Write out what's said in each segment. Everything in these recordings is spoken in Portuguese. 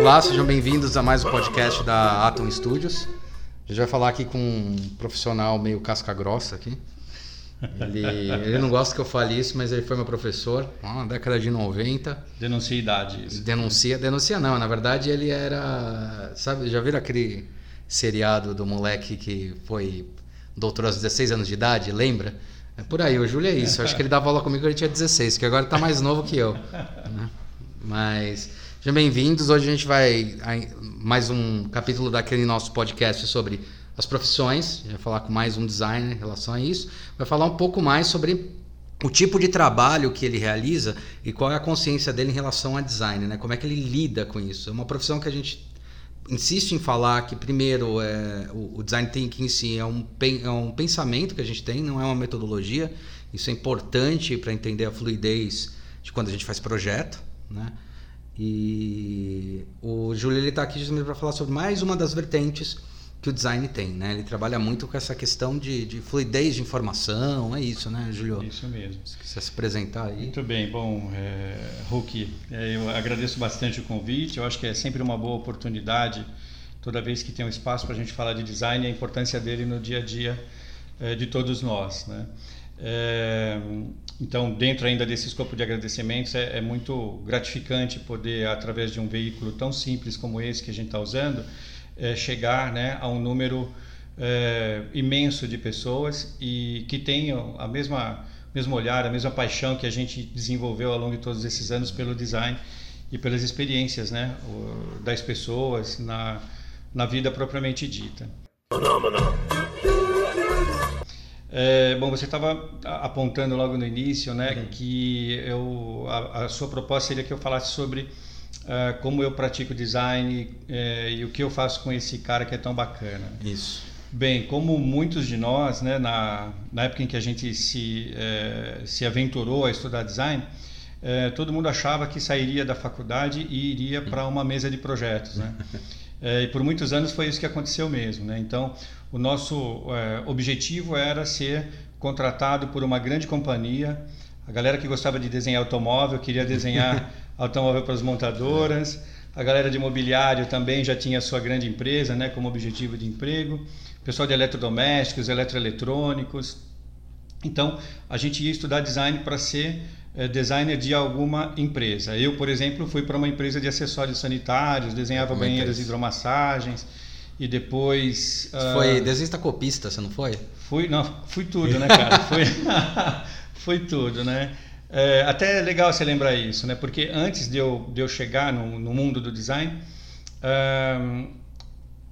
Olá, sejam bem-vindos a mais um podcast da Atom Studios. A gente vai falar aqui com um profissional meio casca grossa aqui. Ele, ele não gosta que eu fale isso, mas ele foi meu professor na década de 90. Denuncia idade. Isso. Denuncia, denuncia não, na verdade ele era. Sabe, já viram aquele seriado do moleque que foi doutor aos 16 anos de idade? Lembra? É por aí, o Júlio é isso. Acho que ele dava aula comigo quando ele tinha 16, que agora está mais novo que eu. Né? Mas. Sejam bem-vindos. Hoje a gente vai mais um capítulo daquele nosso podcast sobre as profissões. Gente vai falar com mais um designer em relação a isso. Vai falar um pouco mais sobre o tipo de trabalho que ele realiza e qual é a consciência dele em relação a design, né? Como é que ele lida com isso? É uma profissão que a gente insiste em falar que primeiro é, o, o design thinking em si é um, é um pensamento que a gente tem, não é uma metodologia. Isso é importante para entender a fluidez de quando a gente faz projeto, né? E o Júlio está aqui justamente para falar sobre mais uma das vertentes que o design tem, né? Ele trabalha muito com essa questão de, de fluidez de informação, é isso, né, Júlio? Isso mesmo. Se quiser se apresentar aí. Muito bem, bom, é, Hulk, é, eu agradeço bastante o convite, eu acho que é sempre uma boa oportunidade, toda vez que tem um espaço para a gente falar de design, a importância dele no dia a dia é, de todos nós, né? É, então, dentro ainda desse escopo de agradecimentos, é, é, muito gratificante poder, através de um veículo tão simples como esse que a gente está usando, é, chegar né, a um número é, imenso de pessoas e que tenham a mesma mesmo olhar, a mesma paixão que a gente desenvolveu ao longo de todos esses anos pelo design e pelas experiências né, das pessoas na, na vida propriamente dita. É, bom, você estava apontando logo no início, né, uhum. que eu, a, a, sua proposta seria que eu falasse sobre uh, como eu pratico design uh, e o que eu faço com esse cara que é tão bacana. Isso. Bem, como muitos de nós, né, na, na época em que a gente se, uh, se aventurou a estudar design, todo mundo achava que sairia da faculdade e iria para uma mesa de projetos, né? e por muitos anos foi isso que aconteceu mesmo, né? Então, o nosso objetivo era ser contratado por uma grande companhia. A galera que gostava de desenhar automóvel queria desenhar automóvel para as montadoras. A galera de imobiliário também já tinha sua grande empresa né, como objetivo de emprego. Pessoal de eletrodomésticos, eletroeletrônicos. Então, a gente ia estudar design para ser é, designer de alguma empresa. Eu, por exemplo, fui para uma empresa de acessórios sanitários, desenhava banheiras é hidromassagens e depois. Uh, foi desista copista, você não foi? Fui, não, fui tudo, né, cara? fui, fui tudo, né? É, até é legal você lembrar isso, né? Porque antes de eu, de eu chegar no, no mundo do design,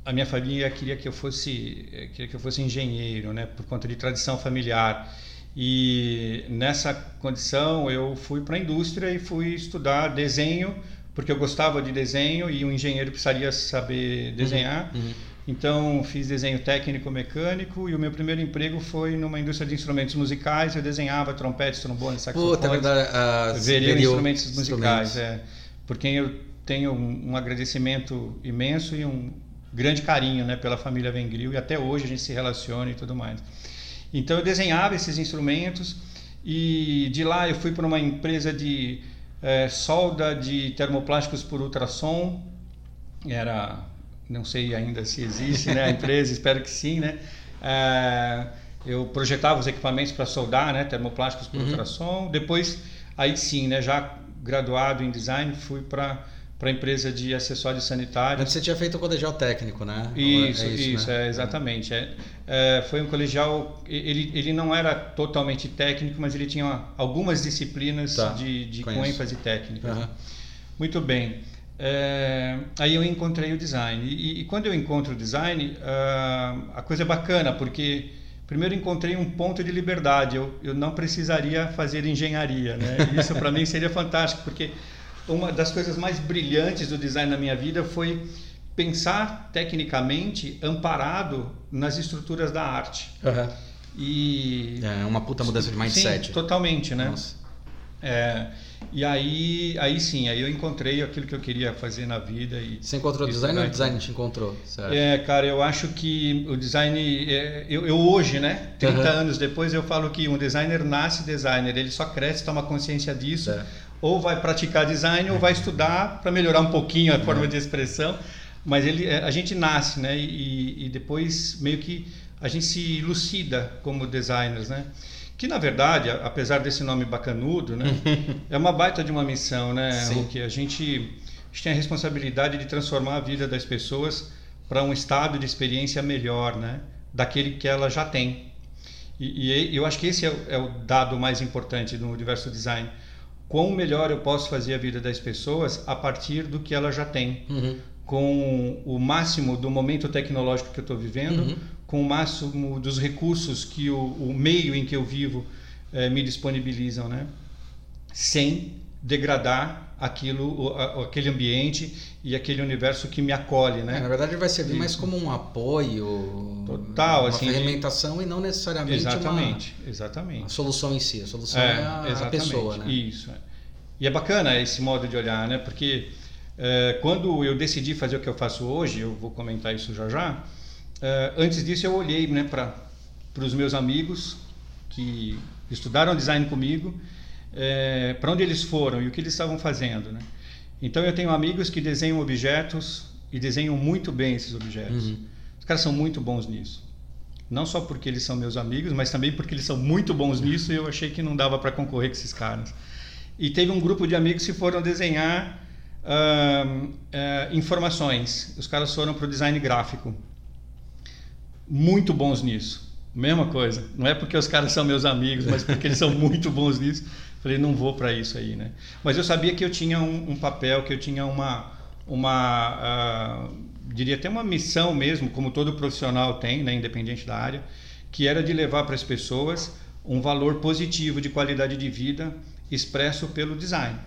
a minha família queria que eu fosse queria que eu fosse engenheiro, né? Por conta de tradição familiar. E nessa condição eu fui para a indústria e fui estudar desenho porque eu gostava de desenho e um engenheiro precisaria saber desenhar. Uhum, uhum. Então fiz desenho técnico mecânico e o meu primeiro emprego foi numa indústria de instrumentos musicais. Eu desenhava trompetes, trombones, saxofones. Puta, verdade. Uh, instrumentos musicais. É, por quem eu tenho um, um, agradecimento imenso e um grande carinho, né, pela família Vengril e até hoje a gente se relaciona e tudo mais. Então eu desenhava esses instrumentos e de lá eu fui para uma empresa de é, solda de termoplásticos por ultrassom, era, não sei ainda se existe né, a empresa, espero que sim, né? É, eu projetava os equipamentos para soldar, né, termoplásticos por uhum. ultrassom. Depois, aí sim, né, já graduado em design, fui para para a empresa de acessórios sanitários. Antes você tinha feito o colegial técnico, né? Isso, é isso, isso né? é, exatamente. É, é, foi um colegial, ele, ele não era totalmente técnico, mas ele tinha algumas disciplinas tá, de, de com ênfase técnica. Uhum. Muito bem. É, aí eu encontrei o design. E, e quando eu encontro o design, uh, a coisa é bacana, porque primeiro encontrei um ponto de liberdade. Eu, eu não precisaria fazer engenharia. Né? Isso para mim seria fantástico, porque uma das coisas mais brilhantes do design na minha vida foi pensar tecnicamente amparado nas estruturas da arte. Uhum. E é uma puta mudança de mindset. Sim, totalmente, né? Nossa. É, e aí, aí sim, aí eu encontrei aquilo que eu queria fazer na vida. E, Você encontrou o design ou o design te encontrou? É, cara, eu acho que o design. É, eu, eu, hoje, né, 30 uhum. anos depois, eu falo que um designer nasce designer, ele só cresce, toma consciência disso, é. ou vai praticar design ou vai estudar para melhorar um pouquinho a forma uhum. de expressão. Mas ele, é, a gente nasce, né, e, e depois meio que a gente se lucida como designers, né? Que na verdade, apesar desse nome bacanudo, né, é uma baita de uma missão, né, que a gente, a gente tem a responsabilidade de transformar a vida das pessoas para um estado de experiência melhor, né, daquele que ela já tem. E, e eu acho que esse é o, é o, dado mais importante do universo design. Quão melhor eu posso fazer a vida das pessoas a partir do que ela já tem. Uhum. Com o máximo do momento tecnológico que eu estou vivendo, uhum com o máximo dos recursos que o, o meio em que eu vivo eh, me disponibilizam, né? sem degradar aquilo, aquele ambiente e aquele universo que me acolhe, né? É, na verdade, vai servir mais como um apoio, total, uma assim, ferramentação e não necessariamente exatamente, uma, exatamente. a solução em si. A solução é, é a, a, pessoa, né? Isso. É. E é bacana esse modo de olhar, né? Porque é, quando eu decidi fazer o que eu faço hoje, eu vou comentar isso já já. Uh, antes disso, eu olhei né, para os meus amigos que estudaram design comigo, é, para onde eles foram e o que eles estavam fazendo. Né? Então, eu tenho amigos que desenham objetos e desenham muito bem esses objetos. Uhum. Os caras são muito bons nisso. Não só porque eles são meus amigos, mas também porque eles são muito bons nisso e eu achei que não dava para concorrer com esses caras. E teve um grupo de amigos que foram desenhar uh, uh, informações. Os caras foram para o design gráfico muito bons nisso. Mesma coisa. Não é porque os caras são meus amigos, mas porque eles são muito bons nisso. Falei, não vou para isso aí, né? Mas eu sabia que eu tinha um, um papel, que eu tinha uma, uma uh, diria até uma missão mesmo, como todo profissional tem, né, independente da área, que era de levar para as pessoas um valor positivo de qualidade de vida expresso pelo design.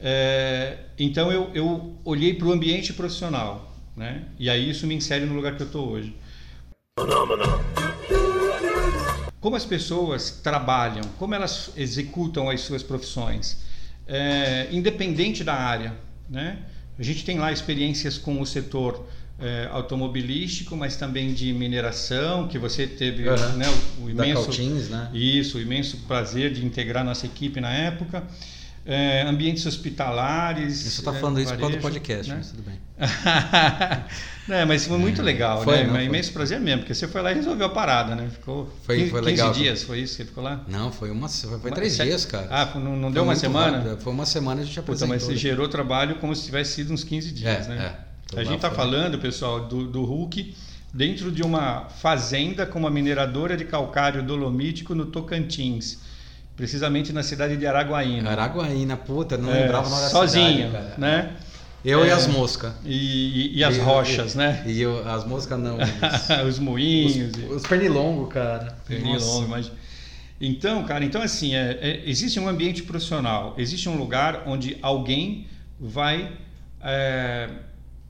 É, então eu, eu olhei para o ambiente profissional, né? E aí isso me insere no lugar que eu estou hoje. Como as pessoas trabalham, como elas executam as suas profissões, é, independente da área, né? A gente tem lá experiências com o setor é, automobilístico, mas também de mineração, que você teve uhum. né, o, o imenso, Caltins, né? isso, o imenso prazer de integrar nossa equipe na época é, ambientes hospitalares. Só estou falando é, isso por causa do podcast, né? mas tudo bem. é, mas foi muito legal, foi, né? Não, foi. imenso prazer mesmo, porque você foi lá e resolveu a parada, né? Ficou foi, 15, foi legal, 15 dias, foi isso que você ficou lá? Não, foi uma foi, foi três dias, cara. Ah, não, não deu uma semana? Rápido. Foi uma semana a gente apresentou. Puta, mas você gerou trabalho como se tivesse sido uns 15 dias, é, né? É, a gente está falando, pessoal, do, do Hulk dentro de uma fazenda com uma mineradora de calcário dolomítico no Tocantins precisamente na cidade de Araguaína. Araguaína, puta, não é, lembrava o nome da sozinho, cidade, né? Eu é, e as moscas. E, e, e, as rochas, e, né? E eu, as moscas não. Os, os moinhos. Os, os pernilongos, cara. Pernilongo, mas... Então, cara, então assim, é, é, existe um ambiente profissional, existe um lugar onde alguém vai é,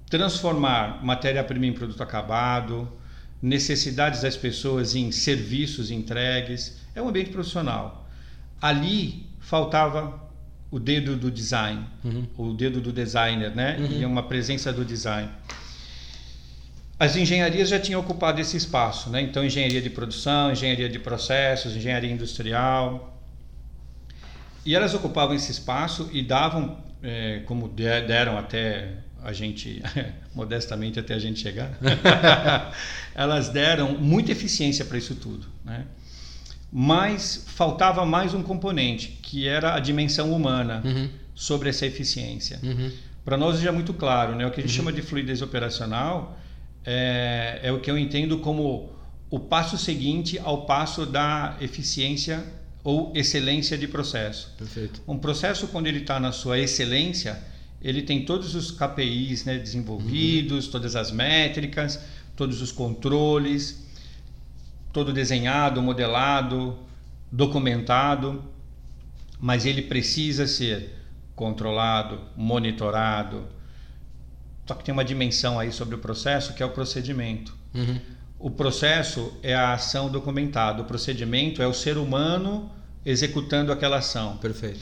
transformar matéria-prima em produto acabado, necessidades das pessoas em serviços entregues. É um ambiente profissional ali faltava o dedo do design, uhum. o dedo do designer, né? Uhum. E uma presença do design. As engenharias já tinham ocupado esse espaço, né? Então, engenharia de produção, engenharia de processos, engenharia industrial. E elas ocupavam esse espaço e davam, é, como deram até a gente, modestamente até a gente chegar, elas deram muita eficiência para isso tudo, né? Mas faltava mais um componente, que era a dimensão humana uhum. sobre essa eficiência. Uhum. Para nós já é muito claro, né? o que a gente uhum. chama de fluidez operacional é, é o que eu entendo como o passo seguinte ao passo da eficiência ou excelência de processo. Perfeito. Um processo, quando ele está na sua excelência, ele tem todos os KPIs né, desenvolvidos, uhum. todas as métricas, todos os controles, todo desenhado, modelado, documentado, mas ele precisa ser controlado, monitorado. Só que tem uma dimensão aí sobre o processo que é o procedimento. Uhum. O processo é a ação documentada, o procedimento é o ser humano executando aquela ação. Perfeito.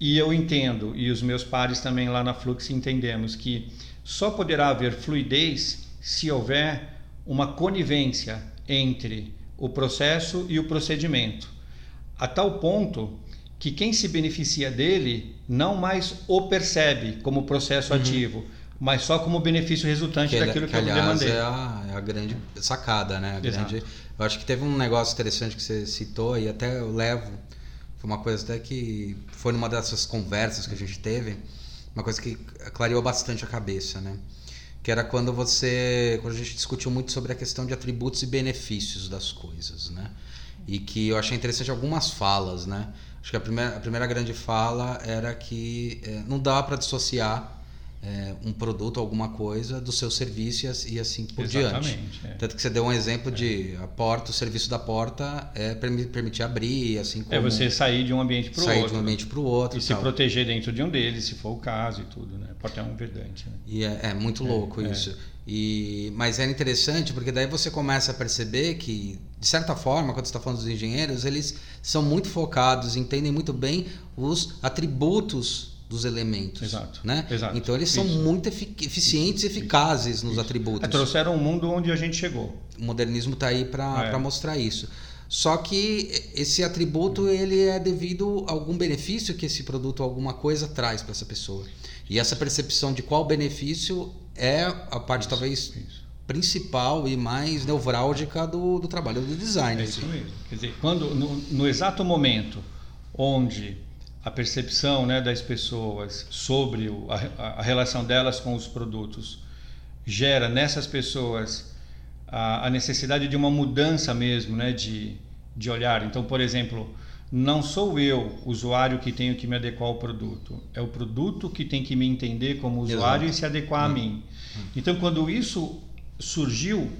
E eu entendo, e os meus pares também lá na Flux entendemos que só poderá haver fluidez se houver uma conivência entre o processo e o procedimento, a tal ponto que quem se beneficia dele não mais o percebe como processo uhum. ativo, mas só como benefício resultante que, daquilo que, que eu aliás, demandei. É a, é a grande sacada, né? Grande, eu acho que teve um negócio interessante que você citou e até eu levo, foi uma coisa até que foi numa dessas conversas que a gente teve, uma coisa que clareou bastante a cabeça, né? Que era quando você, quando a gente discutiu muito sobre a questão de atributos e benefícios das coisas, né? E que eu achei interessante algumas falas, né? Acho que a primeira, a primeira grande fala era que é, não dá para dissociar é, um produto, alguma coisa, do seu serviço e assim por Exatamente, diante. É. Tanto que você deu um exemplo é. de a porta, o serviço da porta é permitir abrir, assim é como... É você sair de um ambiente para o outro. Sair de um ambiente para o outro. E, e se proteger dentro de um deles, se for o caso e tudo, né? Porta é um verdante. Né? E é, é muito louco é, isso. E, mas é interessante porque daí você começa a perceber que, de certa forma, quando você está falando dos engenheiros, eles são muito focados, entendem muito bem os atributos dos elementos. Exato. Né? Exato. Então eles são Isso. muito eficientes e eficazes Isso. nos atributos. É, trouxeram um mundo onde a gente chegou. O modernismo está aí para é. mostrar isso. Só que esse atributo ele é devido a algum benefício que esse produto, alguma coisa traz para essa pessoa. E essa percepção de qual benefício é a parte isso, talvez isso. principal e mais nevrálgica do, do trabalho do design. É isso mesmo. Quer dizer, quando no, no exato momento onde a percepção né, das pessoas sobre a, a, relação delas com os produtos gera nessas pessoas a, a, necessidade de uma mudança mesmo né, de, de olhar. Então, por exemplo, não sou eu, usuário, que tenho que me adequar ao produto. É o produto que tem que me entender como usuário Exato. e se adequar hum. a mim. Então, quando isso surgiu,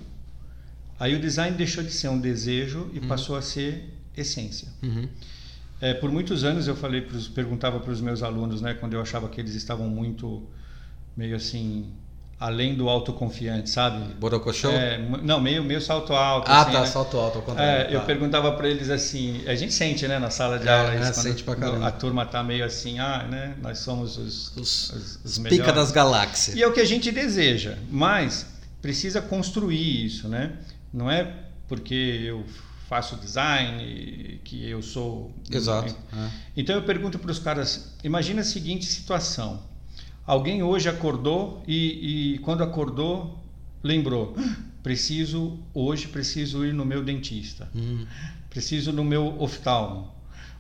aí o design deixou de ser um desejo e hum. passou a ser essência. Uhum. É, por muitos anos eu falei pros, perguntava para os meus alunos, né, quando eu achava que eles estavam muito meio assim além do autoconfiante, sabe? Borocochô? É, não, meio, meio salto alto. Ah, assim, tá, né? salto alto, ao contrário. É, tá. Eu perguntava para eles assim, a gente sente, né, na sala de é, aula, isso, é, sente pra caramba. a turma tá meio assim, ah, né, nós somos os, os, os, os pica das galáxias. E é o que a gente deseja, mas precisa construir isso, né? Não é porque eu faço design, que eu sou. Exato. É. Então eu pergunto para os caras: imagina a seguinte situação. Alguém hoje acordou e, e quando acordou lembrou: preciso hoje preciso ir no meu dentista, hum. preciso no meu oftalmo,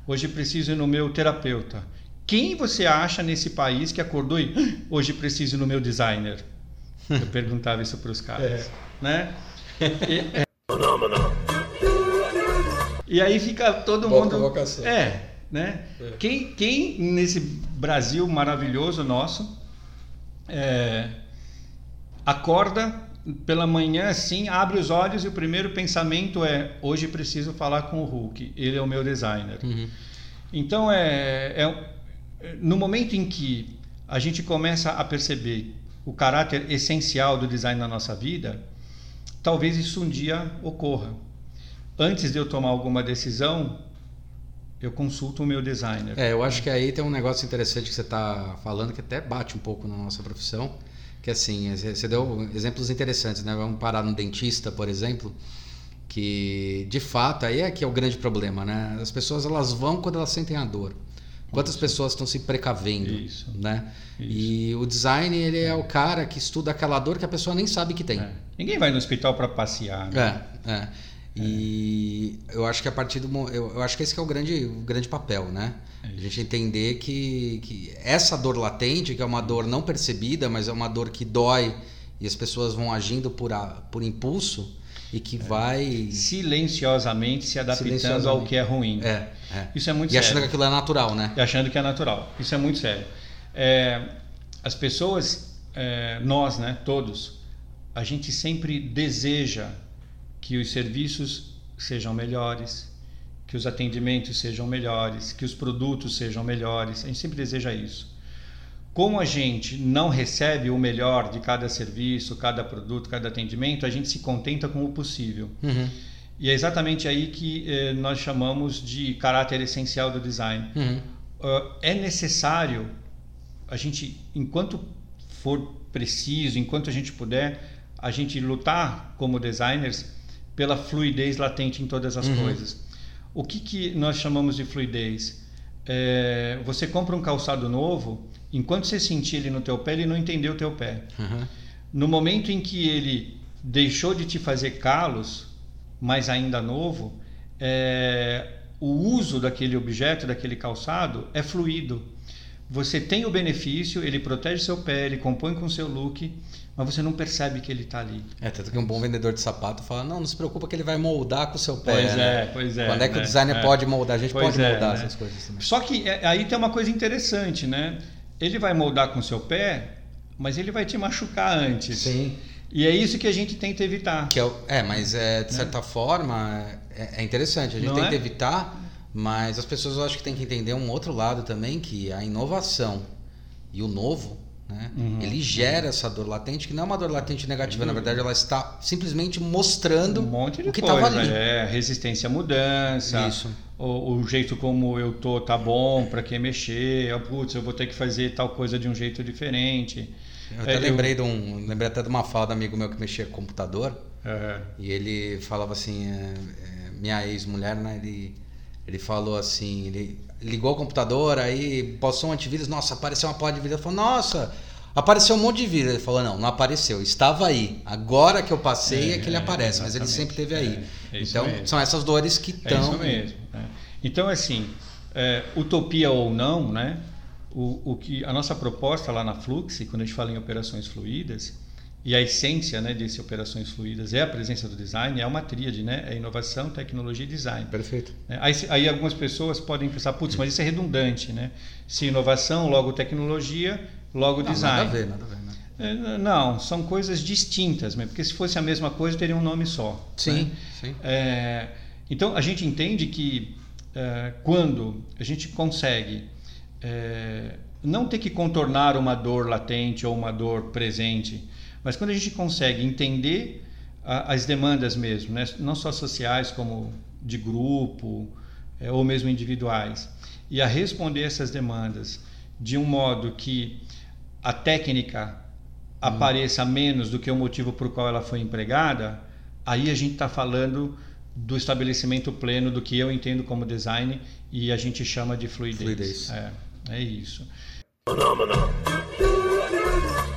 hoje preciso ir no meu terapeuta. Quem você acha nesse país que acordou e hoje preciso ir no meu designer? Eu perguntava isso para os caras, é. né? E, é... E aí fica todo Boa mundo. Provocação. É, né? É. Quem, quem nesse Brasil maravilhoso nosso é, acorda pela manhã assim, abre os olhos e o primeiro pensamento é: hoje preciso falar com o Hulk, ele é o meu designer. Uhum. Então é, é no momento em que a gente começa a perceber o caráter essencial do design na nossa vida, talvez isso um dia ocorra antes de eu tomar alguma decisão, eu consulto o meu designer. É, eu acho que aí tem um negócio interessante que você está falando que até bate um pouco na nossa profissão, que assim, você deu exemplos interessantes, né? Vamos parar no dentista, por exemplo, que de fato aí é que é o grande problema, né? As pessoas elas vão quando elas sentem a dor. Quantas pessoas estão se precavendo, Isso. né? Isso. E o design ele é. é. o cara que estuda aquela dor que a pessoa nem sabe que tem. É. Ninguém vai no hospital para passear. Né? É, é. E eu acho que a partir do eu, eu acho que esse que é o grande, o grande papel, né? É a gente entender que, que essa dor latente, que é uma dor não percebida, mas é uma dor que dói e as pessoas vão agindo por, a, por impulso e que é. vai silenciosamente se adaptando silenciosamente. ao que é ruim. É, é. Isso é muito e sério. E achando que aquilo é natural, né? E achando que é natural. Isso é muito sério. É, as pessoas, é, nós, né, todos, a gente sempre deseja que os serviços sejam melhores, que os atendimentos sejam melhores, que os produtos sejam melhores. A gente sempre deseja isso. Como a gente não recebe o melhor de cada serviço, cada produto, cada atendimento, a gente se contenta com o possível. Uhum. E é exatamente aí que eh, nós chamamos de caráter essencial do design. Uhum. Uh, é necessário a gente, enquanto for preciso, enquanto a gente puder, a gente lutar como designers pela fluidez latente em todas as Uhum. coisas. O que, que nós chamamos de fluidez? É, você compra um calçado novo, enquanto você sentir ele no teu pé, ele não entendeu o teu pé. Uhum. No momento em que ele deixou de te fazer calos, mas ainda novo, é, o uso daquele objeto, daquele calçado, é fluido. Você tem o benefício, ele protege seu pé, ele compõe com seu look, mas você não percebe que ele está ali. É, tanto que um bom vendedor de sapato fala, não, não se preocupa que ele vai moldar com o seu pé. Pois né? é, pois é, Quando é que né? o designer É. pode moldar? A gente Pois pode é, moldar né? essas coisas também. Só que é, aí tem uma coisa interessante, né? Ele vai moldar com seu pé, mas ele vai te machucar antes. Sim. E é isso que a gente tenta evitar. Que é, o- é, mas é, de certa forma é, é interessante. A gente Não tenta é? evitar, mas as pessoas eu acho que têm que entender um outro lado também, que a inovação e o novo, né, Uhum. ele gera essa dor latente, que não é uma dor latente negativa, na verdade ela está simplesmente mostrando um monte de o que estava ali. É, resistência à mudança. Isso. O, o jeito como eu tô tá bom, para quem mexer. Putz, eu vou ter que fazer tal coisa de um jeito diferente. Eu até É, eu- lembrei, de um, lembrei até de uma fala do amigo meu que mexia com computador, É, E ele falava assim, é, é, minha ex-mulher, né? Ele, ele falou assim, ele ligou o computador, aí passou um antivírus, nossa, apareceu uma porra de vírus. Ele falou, nossa, apareceu um monte de vírus. Ele falou, não, não apareceu, estava aí. Agora que eu passei é, que ele É, aparece, mas ele sempre esteve aí. É, é então, mesmo. são essas dores que é estão... isso mesmo. né? Então, assim, é, utopia ou não, né? O, o que a nossa proposta lá na Flux, quando a gente fala em operações fluídas, e a essência né, desse operações fluídas é a presença do design, é uma tríade, né? É inovação, tecnologia e design. Perfeito. É, Aí, aí algumas pessoas podem pensar, putz, mas isso é redundante, né? Se inovação, logo tecnologia, logo Não, design. nada a ver, nada a ver. Né? É, Não, são coisas distintas, mesmo, porque se fosse a mesma coisa teria um nome só. Sim, né? sim. É, então a gente entende que é, quando a gente consegue é, não ter que contornar uma dor latente ou uma dor presente, mas quando a gente consegue entender a- as demandas mesmo, né? não só sociais como de grupo é, ou mesmo individuais, e a responder essas demandas de um modo que a técnica apareça menos do que o motivo por qual ela foi empregada, aí a gente está falando do estabelecimento pleno do que eu entendo como design e a gente chama de fluidez. Fluidez. É, é isso. E,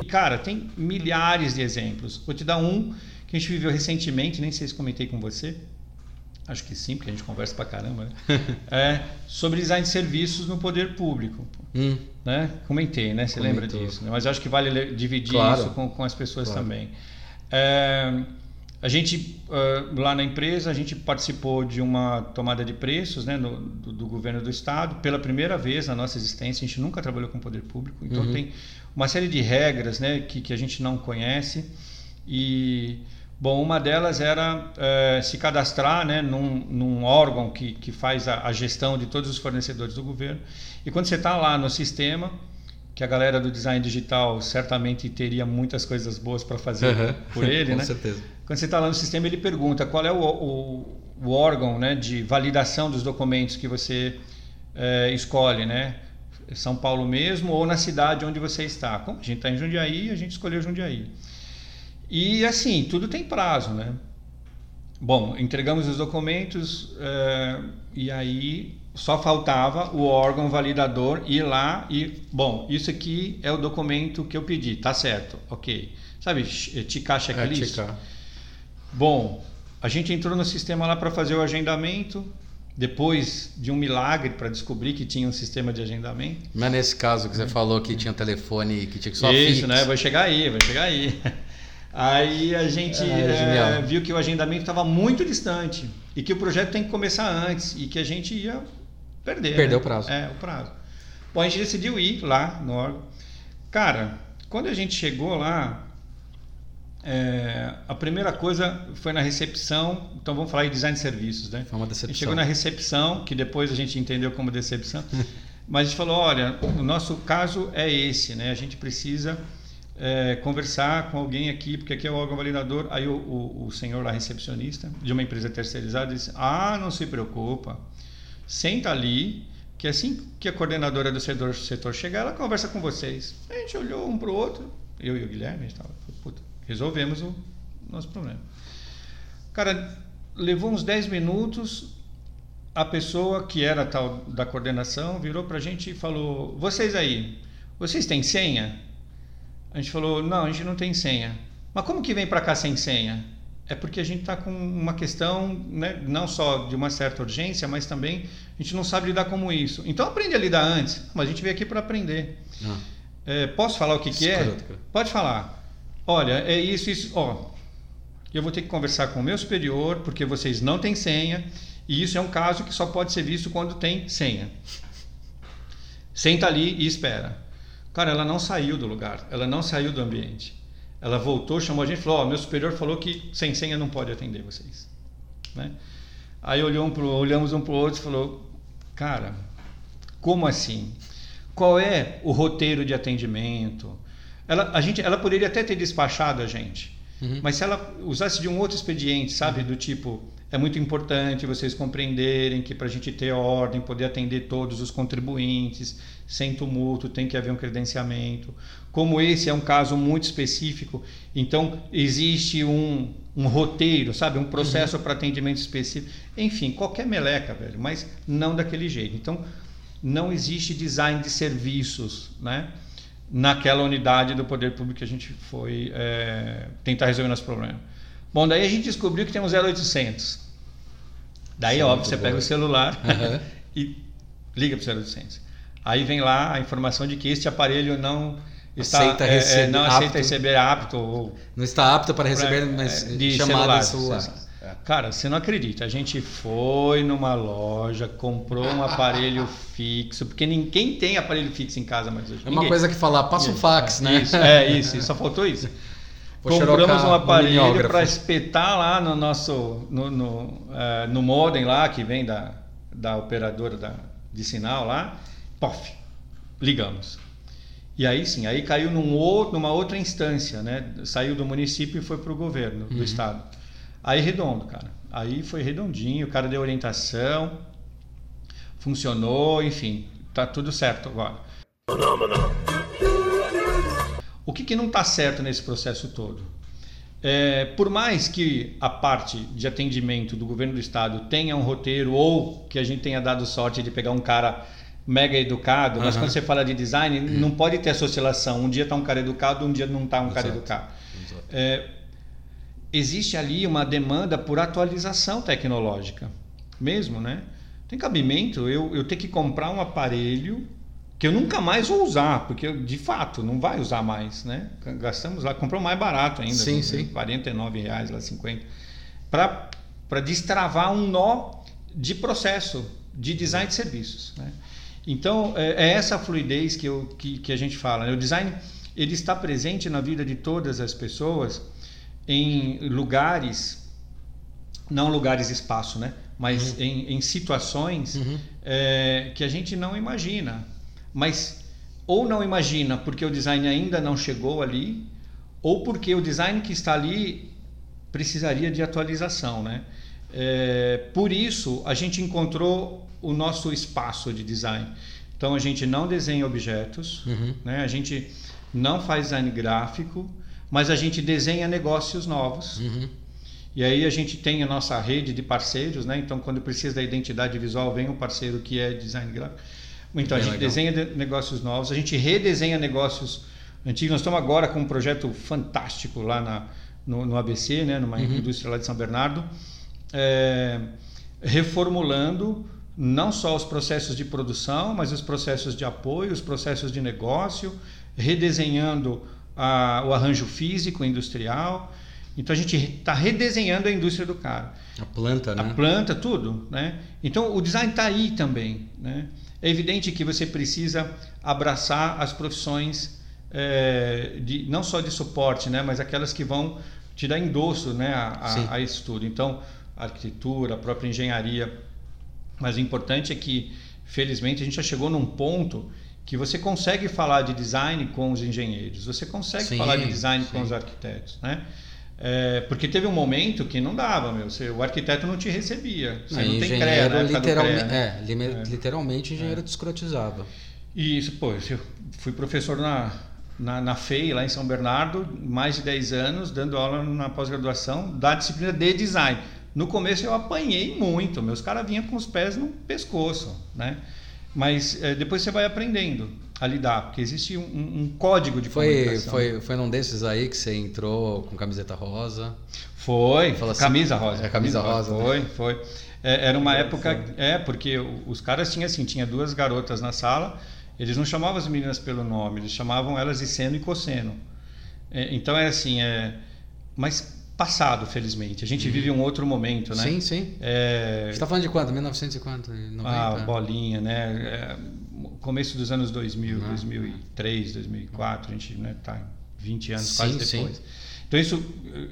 Cara, tem milhares de exemplos. Vou te dar um que a gente viveu recentemente, nem sei se comentei com você. Acho que sim, porque a gente conversa pra caramba, né? é, sobre design de serviços no poder público. Hum, Né? Comentei, né? Você Comentou. lembra disso? né? Mas acho que vale le- dividir Claro. isso com, com as pessoas Claro. também. É, a gente, ah, lá na empresa, a gente participou de uma tomada de preços né, no- do, do governo do estado. Pela primeira vez na nossa existência, a gente nunca trabalhou com poder público. Então, Uhum. tem uma série de regras né, que, que a gente não conhece. E, bom, uma delas era eh, se cadastrar né, num, num órgão que, que faz a, a gestão de todos os fornecedores do governo. E quando você está lá no sistema, que a galera do design digital certamente teria muitas coisas boas para fazer Uhum. por ele, com né? certeza. Quando você está lá no sistema, ele pergunta qual é o, o, o órgão né, de validação dos documentos que você eh, escolhe, né? São Paulo mesmo ou na cidade onde você está. Como a gente está em Jundiaí, a gente escolheu Jundiaí. E assim, tudo tem prazo, né? Bom, entregamos os documentos eh, e aí só faltava o órgão validador ir lá e, bom, isso aqui é o documento que eu pedi, tá certo, ok. Sabe, ticar É, checklist? Bom, a gente entrou no sistema lá para fazer o agendamento, depois de um milagre para descobrir que tinha um sistema de agendamento. Mas nesse caso que você falou que tinha um telefone que tinha que só Isso, né? Vai chegar aí, vai chegar aí. Aí a gente É, eh, genial. viu que o agendamento estava muito distante e que o projeto tem que começar antes e que a gente ia perder. Perdeu né? o prazo. É, o prazo. Bom, a gente decidiu ir lá no órgão. Cara, quando a gente chegou lá, é, a primeira coisa foi na recepção. Então vamos falar em design de serviços, né? Foi uma A gente decepção. chegou na recepção, que depois a gente entendeu como decepção, mas a gente falou, olha, o nosso caso é esse, né? A gente precisa é, conversar com alguém aqui, porque aqui é o órgão validador. Aí o, o, o senhor lá, recepcionista, de uma empresa terceirizada, disse: Ah, não se preocupa, senta ali, que assim que a coordenadora do setor, setor chegar, ela conversa com vocês. A gente olhou um para o outro, eu e o Guilherme, a gente tava, puta, resolvemos o nosso problema. Cara, levou uns 10 minutos, a pessoa que era tal da coordenação virou para a gente e falou: Vocês aí, vocês têm senha? A gente falou: Não, a gente não tem senha. Mas como que vem para cá sem senha? É porque a gente está com uma questão, né, não só de uma certa urgência, mas também a gente não sabe lidar com isso. Então aprende a lidar antes. Mas a gente veio aqui para aprender. Ah. É, posso falar o que, que é? Pode falar. Olha, é isso, isso. Ó, eu vou ter que conversar com o meu superior, porque vocês não têm senha, e isso é um caso que só pode ser visto quando tem senha. Senta ali e espera. Cara, ela não saiu do lugar, ela não saiu do ambiente. Ela voltou, chamou a gente e falou: oh, meu superior falou que sem senha não pode atender vocês. Né? Aí olhou um pro, olhamos um para o outro e falou: Cara, como assim? Qual é o roteiro de atendimento? Ela, a gente, ela poderia até ter despachado a gente, uhum. mas se ela usasse de um outro expediente, sabe, uhum. do tipo é muito importante vocês compreenderem que para a gente ter ordem, poder atender todos os contribuintes, sem tumulto, tem que haver um credenciamento. Como esse é um caso muito específico, então existe um, um roteiro, sabe? Um processo uhum. para atendimento específico. Enfim, qualquer meleca, velho, mas não daquele jeito. Então, não existe design de serviços, né? Naquela unidade do poder público que a gente foi é, tentar resolver nosso problema. Bom, daí a gente descobriu que tem um 0800. Daí, Sim, óbvio, você pega o celular uhum. e liga para o 0800. Aí vem lá a informação de que este aparelho não está aceita é, é receber, é, não apto, aceita receber apto ou não está apto para receber pra, mas é, de chamada celular. celular. Cara, você não acredita. A gente foi numa loja, comprou um aparelho fixo, porque ninguém tem aparelho fixo em casa mais hoje. É uma coisa que falar, passa um fax, né? Isso, é isso, só faltou isso. Compramos um aparelho para espetar lá no nosso no, no, uh, no modem lá que vem da, da operadora da, de sinal lá, pof, ligamos. E aí sim, aí caiu num outro, numa outra instância, né? Saiu do município e foi para o governo do uhum. estado. Aí redondo, cara. Aí foi redondinho, o cara deu orientação, funcionou, enfim, tá tudo certo agora. O que, que não está certo nesse processo todo? É, por mais que a parte de atendimento do governo do estado tenha um roteiro ou que a gente tenha dado sorte de pegar um cara mega educado, mas uhum. quando você fala de design, não pode ter essa oscilação. Um dia está um cara educado, um dia não está um Exato. cara educado. É, existe ali uma demanda por atualização tecnológica, mesmo, né? Tem cabimento eu, eu ter que comprar um aparelho que eu nunca mais vou usar, porque eu, de fato não vai usar mais, né? Gastamos lá, comprou mais barato ainda, sim, sim. 49 reais lá 50, para para destravar um nó de processo de design de serviços, né? Então é, é essa fluidez que, eu, que, que a gente fala. Né? O design ele está presente na vida de todas as pessoas em lugares, não lugares espaço, né? Mas uhum. em, em, situações uhum. é, que a gente não imagina mas ou não imagina porque o design ainda não chegou ali, ou porque o design que está ali precisaria de atualização, né? É, por isso a gente encontrou o nosso espaço de design. Então a gente não desenha objetos, uhum. né? A gente não faz design gráfico, mas a gente desenha negócios novos. Uhum. E aí a gente tem a nossa rede de parceiros, né? Então quando precisa da identidade visual vem um parceiro que é design gráfico. Então, a gente legal. desenha negócios novos, a gente redesenha negócios antigos. Nós estamos agora com um projeto fantástico lá na, no, no ABC, né, numa uhum. indústria lá de São Bernardo, é, reformulando não só os processos de produção, mas os processos de apoio, os processos de negócio, redesenhando a, o arranjo físico industrial. Então a gente está redesenhando a indústria do carro. A planta, né? A planta, tudo, né? Então o design está aí também, né? É evidente que você precisa abraçar as profissões é, de, não só de suporte, né, mas aquelas que vão te dar endosso né, a, a, a isso tudo. Então, a arquitetura, a própria engenharia. Mas o importante é que, felizmente, a gente já chegou num ponto que você consegue falar de design com os engenheiros, você consegue sim, falar de design sim. com os arquitetos, né? É, porque teve um momento que não dava, meu. Você, o arquiteto não te recebia. Você não, não tem CREA na literalmente, né? é, é, literalmente engenheiro é. descrotizava. E isso, pô, eu fui professor na, na, na FEI, lá em São Bernardo, mais de 10 anos, dando aula na pós-graduação da disciplina de design. No começo eu apanhei muito, meus caras vinham com os pés no pescoço, né? Mas é, depois você vai aprendendo a lidar, porque existe um, um código de foi, comunicação. Foi, foi num desses aí que você entrou com camiseta rosa? Foi, assim, camisa rosa. É, camisa, rosa. Né? Foi, né? foi. É, era uma época, é, porque os caras tinham assim, tinha duas garotas na sala, eles não chamavam as meninas pelo nome, eles chamavam elas de seno e cosseno. É, então é assim, é, mas passado, felizmente. A gente uhum. vive um outro momento, né? Sim, sim. É... Você está falando de quanto? 1950? 90? Ah, bolinha, né? É, começo dos anos 2000, uhum. 2003, 2004, a gente está né, tá 20 anos sim, quase depois. Sim. Então isso,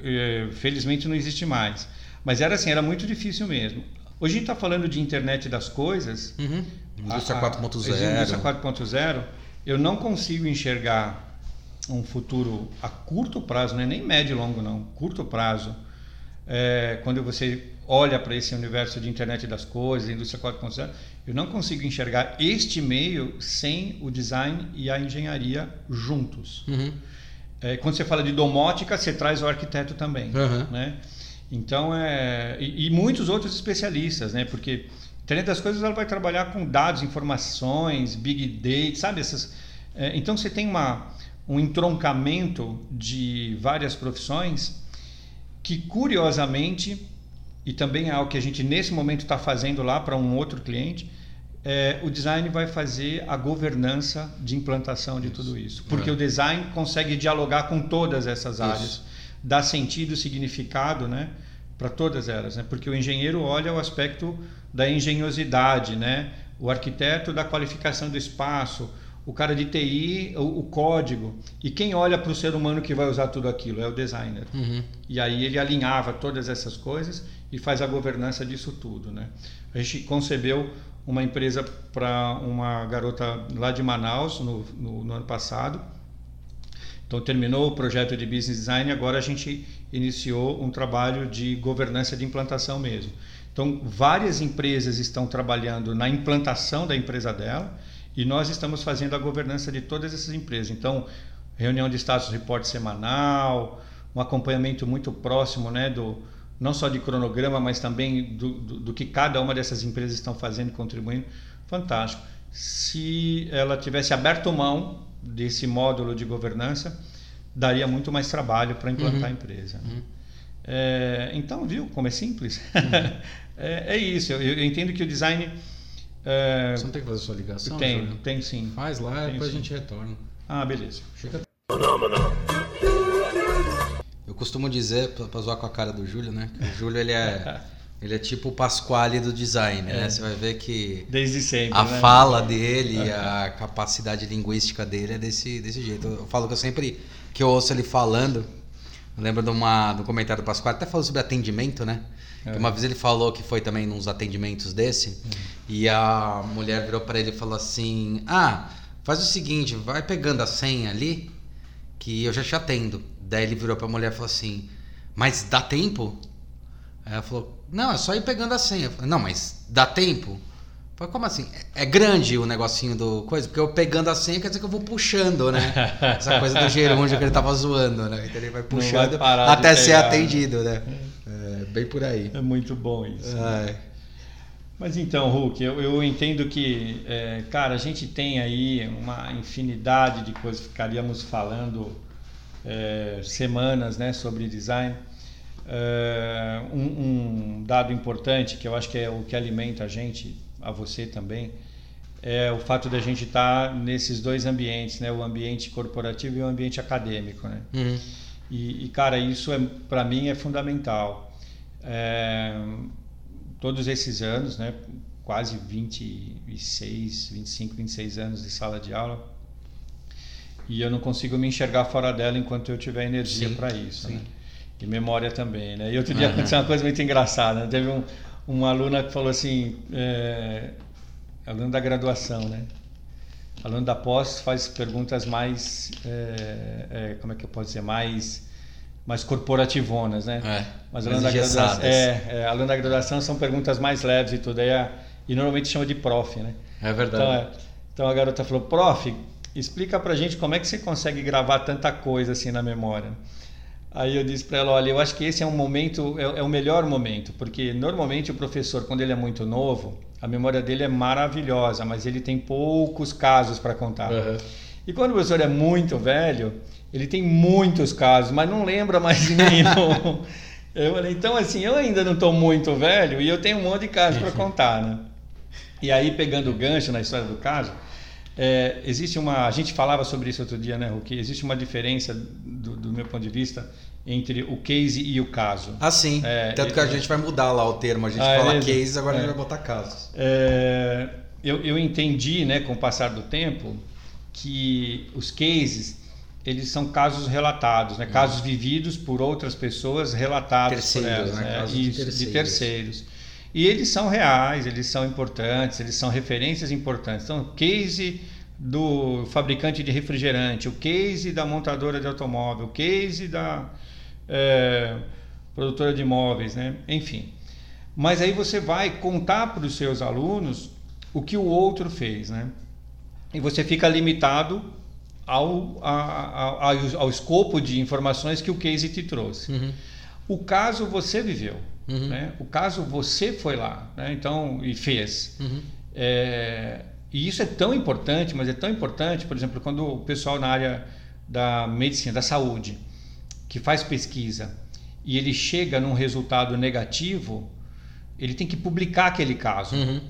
é, felizmente, não existe mais. Mas era assim, era muito difícil mesmo. Hoje a gente está falando de internet das coisas. Uhum. Indústria 4.0. Indústria 4.0. Eu não consigo enxergar um futuro a curto prazo, não é nem médio e longo não, curto prazo, é, quando você olha para esse universo de internet das coisas, indústria 4.0, eu não consigo enxergar este meio sem o design e a engenharia juntos. Uhum. É, quando você fala de domótica, você traz o arquiteto também, uhum. né? Então é e, e, muitos outros especialistas, né? Porque internet das coisas ela vai trabalhar com dados, informações, big data, sabe essas. É, então você tem uma um entroncamento de várias profissões que, curiosamente, e também é algo que a gente nesse momento está fazendo lá para um outro cliente, é, o design vai fazer a governança de implantação de isso. tudo isso. Porque é. o design consegue dialogar com todas essas áreas, isso. dá sentido, significado né, para todas elas. Né? Porque o engenheiro olha o aspecto da engenhosidade, né? o arquiteto da qualificação do espaço, o cara de TI, o, o código. E quem olha para o ser humano que vai usar tudo aquilo? É o designer. Uhum. E aí ele alinhava todas essas coisas e faz a governança disso tudo. Né? A gente concebeu uma empresa para uma garota lá de Manaus no, no, no ano passado. Então terminou o projeto de business design, agora a gente iniciou um trabalho de governança de implantação mesmo. Então várias empresas estão trabalhando na implantação da empresa dela e nós estamos fazendo a governança de todas essas empresas. Então, reunião de status report semanal, um acompanhamento muito próximo, né, do não só de cronograma, mas também do, do, do que cada uma dessas empresas estão fazendo, contribuindo. Fantástico. Se ela tivesse aberto mão desse módulo de governança, daria muito mais trabalho para implantar uhum. a empresa. Uhum. É, então, viu como é simples? Uhum. é, é, isso. Eu, eu entendo que o design é... Você não tem que fazer sua ligação? Tem, Júlio? tem sim. Faz lá e depois sim. a gente retorna. Ah, beleza. Chega. Eu costumo dizer, pra zoar com a cara do Júlio, né? Que o Júlio ele é, ele é tipo o Pasquale do design, né? é. né? Você vai ver que. Desde sempre. A né? fala dele, a capacidade linguística dele é desse, desse jeito. Eu falo que eu sempre que eu ouço ele falando. Eu lembro de, uma, de um comentário do Pasquale, até falou sobre atendimento, né? É. Uma vez ele falou que foi também nos atendimentos desse, uhum. e a mulher virou para ele e falou assim: Ah, faz o seguinte, vai pegando a senha ali, que eu já te atendo. Daí ele virou para a mulher e falou assim: Mas dá tempo? Aí ela falou: Não, é só ir pegando a senha. Falei, Não, mas dá tempo? Falei, como assim? É grande o negocinho do coisa, porque eu pegando a senha quer dizer que eu vou puxando, né? Essa coisa do gerúndio que ele tava zoando, né? Então ele vai puxando vai até ser atendido, né? É, bem por aí. É muito bom isso. Né? Mas então, Hulk, eu, eu entendo que, é, cara, a gente tem aí uma infinidade de coisas, ficaríamos falando é, semanas né, sobre design. É, um, um dado importante que eu acho que é o que alimenta a gente a você também, é o fato de a gente estar tá nesses dois ambientes, né? O ambiente corporativo e o ambiente acadêmico, né? Uhum. E, e, cara, isso é para mim é fundamental. É, todos esses anos, né? Quase 26, 25, 26 anos de sala de aula. E eu não consigo me enxergar fora dela enquanto eu tiver energia para isso, sim. Né? E memória também, né? E outro dia uhum. aconteceu uma coisa muito engraçada. Né? Teve um, uma aluna que falou assim, é, aluna da graduação, né? Aluno da pós faz perguntas mais, é, é, como é que eu posso dizer, mais, mais corporativonas, né? É, Mas mais aluno da, graduação, é, é, aluno da graduação são perguntas mais leves e tudo. Aí a- e normalmente chama de prof, né? É verdade. Então, é, então a garota falou, prof, explica pra gente como é que você consegue gravar tanta coisa assim na memória. Aí eu disse para ela, olha, eu acho que esse é um momento, é, é o melhor momento, porque normalmente o professor, quando ele é muito novo, a memória dele é maravilhosa, mas ele tem poucos casos para contar. Uhum. E quando o professor é muito velho, ele tem muitos casos, mas não lembra mais de nenhum. eu falei, então assim, eu ainda não estou muito velho e eu tenho um monte de casos para contar, né? E aí, pegando o gancho na história do caso, é, existe uma. A gente falava sobre isso outro dia, né, Hulk? Existe uma diferença, do, do meu ponto de vista, entre o case e o caso. Ah, sim. É, Tanto que a gente vai mudar lá o termo. A gente Ah, é fala mesmo? case, agora a gente É. vai botar casos. É, eu, eu entendi, né, com o passar do tempo, que os cases eles são casos relatados, né, casos vividos por outras pessoas relatados Terceiros, por elas, né, né, casos de isso, de terceiros. terceiros. E eles são reais, eles são importantes, eles são referências importantes. Então, case do fabricante de refrigerante, o case da montadora de automóvel, o case da é, produtora de imóveis, né? enfim. Mas aí você vai contar para os seus alunos o que o outro fez, né? E você fica limitado ao, a- a- ao, ao escopo de informações que o case te trouxe. Uhum. O caso você viveu, Uhum. né? O caso você foi lá, né? Então e fez. Uhum. É, e isso é tão importante, mas é tão importante, por exemplo, quando o pessoal na área da medicina, da saúde, que faz pesquisa e ele chega num resultado negativo, ele tem que publicar aquele caso, Uhum.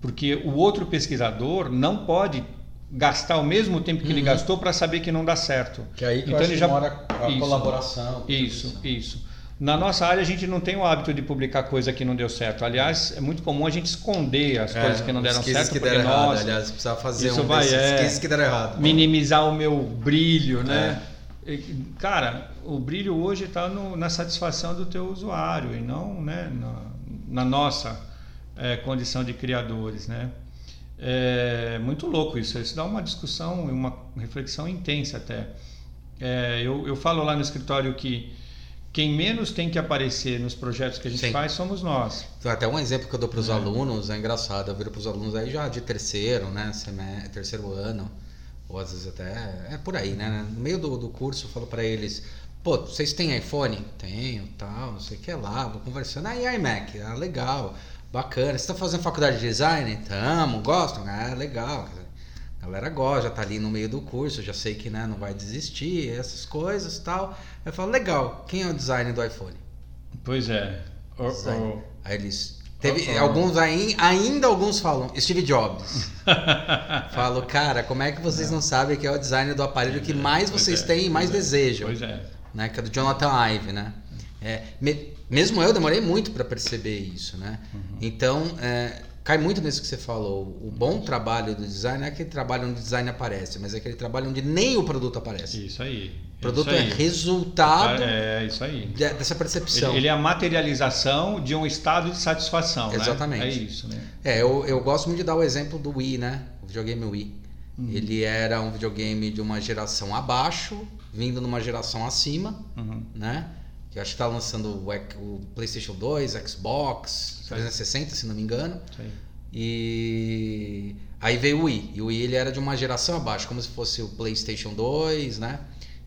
porque o outro pesquisador não pode gastar o mesmo tempo que ele Uhum. gastou para saber que não dá certo. Que aí que Então ele já- mora a Isso. colaboração. Isso, isso. Na nossa área a gente não tem o hábito de publicar coisa que não deu certo. Aliás, é muito comum a gente esconder as coisas que não É, deram certo, que deram errado, nós aliás, precisava fazer isso um vai, desses é. que deram errado. minimizar o meu brilho, né? É. Cara, o brilho hoje está na satisfação do teu usuário e não né, na, na nossa é, condição de criadores, né? É muito louco isso. Isso dá uma discussão e uma reflexão intensa até. É, eu, eu falo lá no escritório que quem menos tem que aparecer nos projetos que a gente Sim. faz somos nós. Até um exemplo que eu dou para os alunos, é engraçado, eu viro para os alunos aí já de terceiro, né, seme- terceiro ano, ou às vezes até, é por aí, né, no meio do, do curso eu falo para eles, pô, vocês têm iPhone? Tenho, tal, não sei o que lá, vou conversando, ah, e iMac? Ah, legal, bacana, vocês estão fazendo faculdade de design? Tamo, gostam? Ah, legal, a galera gosta, já tá ali no meio do curso, já sei que né, não vai desistir, essas coisas tal. Eu falo, legal, quem é o designer do iPhone? Pois é. O- o- Aí eles. Teve, oh. alguns aí, ainda alguns falam, Steve Jobs. Falo, cara, como é que vocês não sabem que é o designer do aparelho que mais Pois vocês é, têm e mais é, desejam? Pois é. Né? Que é do Jonathan Ive, né? É, me- mesmo eu demorei muito para perceber isso, né? Uhum. Então, é, cai muito nisso que você falou. O bom trabalho do design não é aquele trabalho onde o design aparece, mas é aquele trabalho onde nem o produto aparece. Isso aí. O produto isso é resultado É, isso aí. de- dessa percepção. Ele, ele é a materialização de um estado de satisfação, né? Exatamente. É isso, né? É, eu, eu gosto muito de dar o exemplo do Wii, né? O videogame Wii. Ele era um videogame de uma geração abaixo, vindo numa geração acima, Uhum. né? Que eu acho que tá lançando o, o PlayStation 2, Xbox, 360, se não me engano. Aí. E aí veio o Wii. E o Wii ele era de uma geração abaixo, como se fosse o PlayStation 2, né?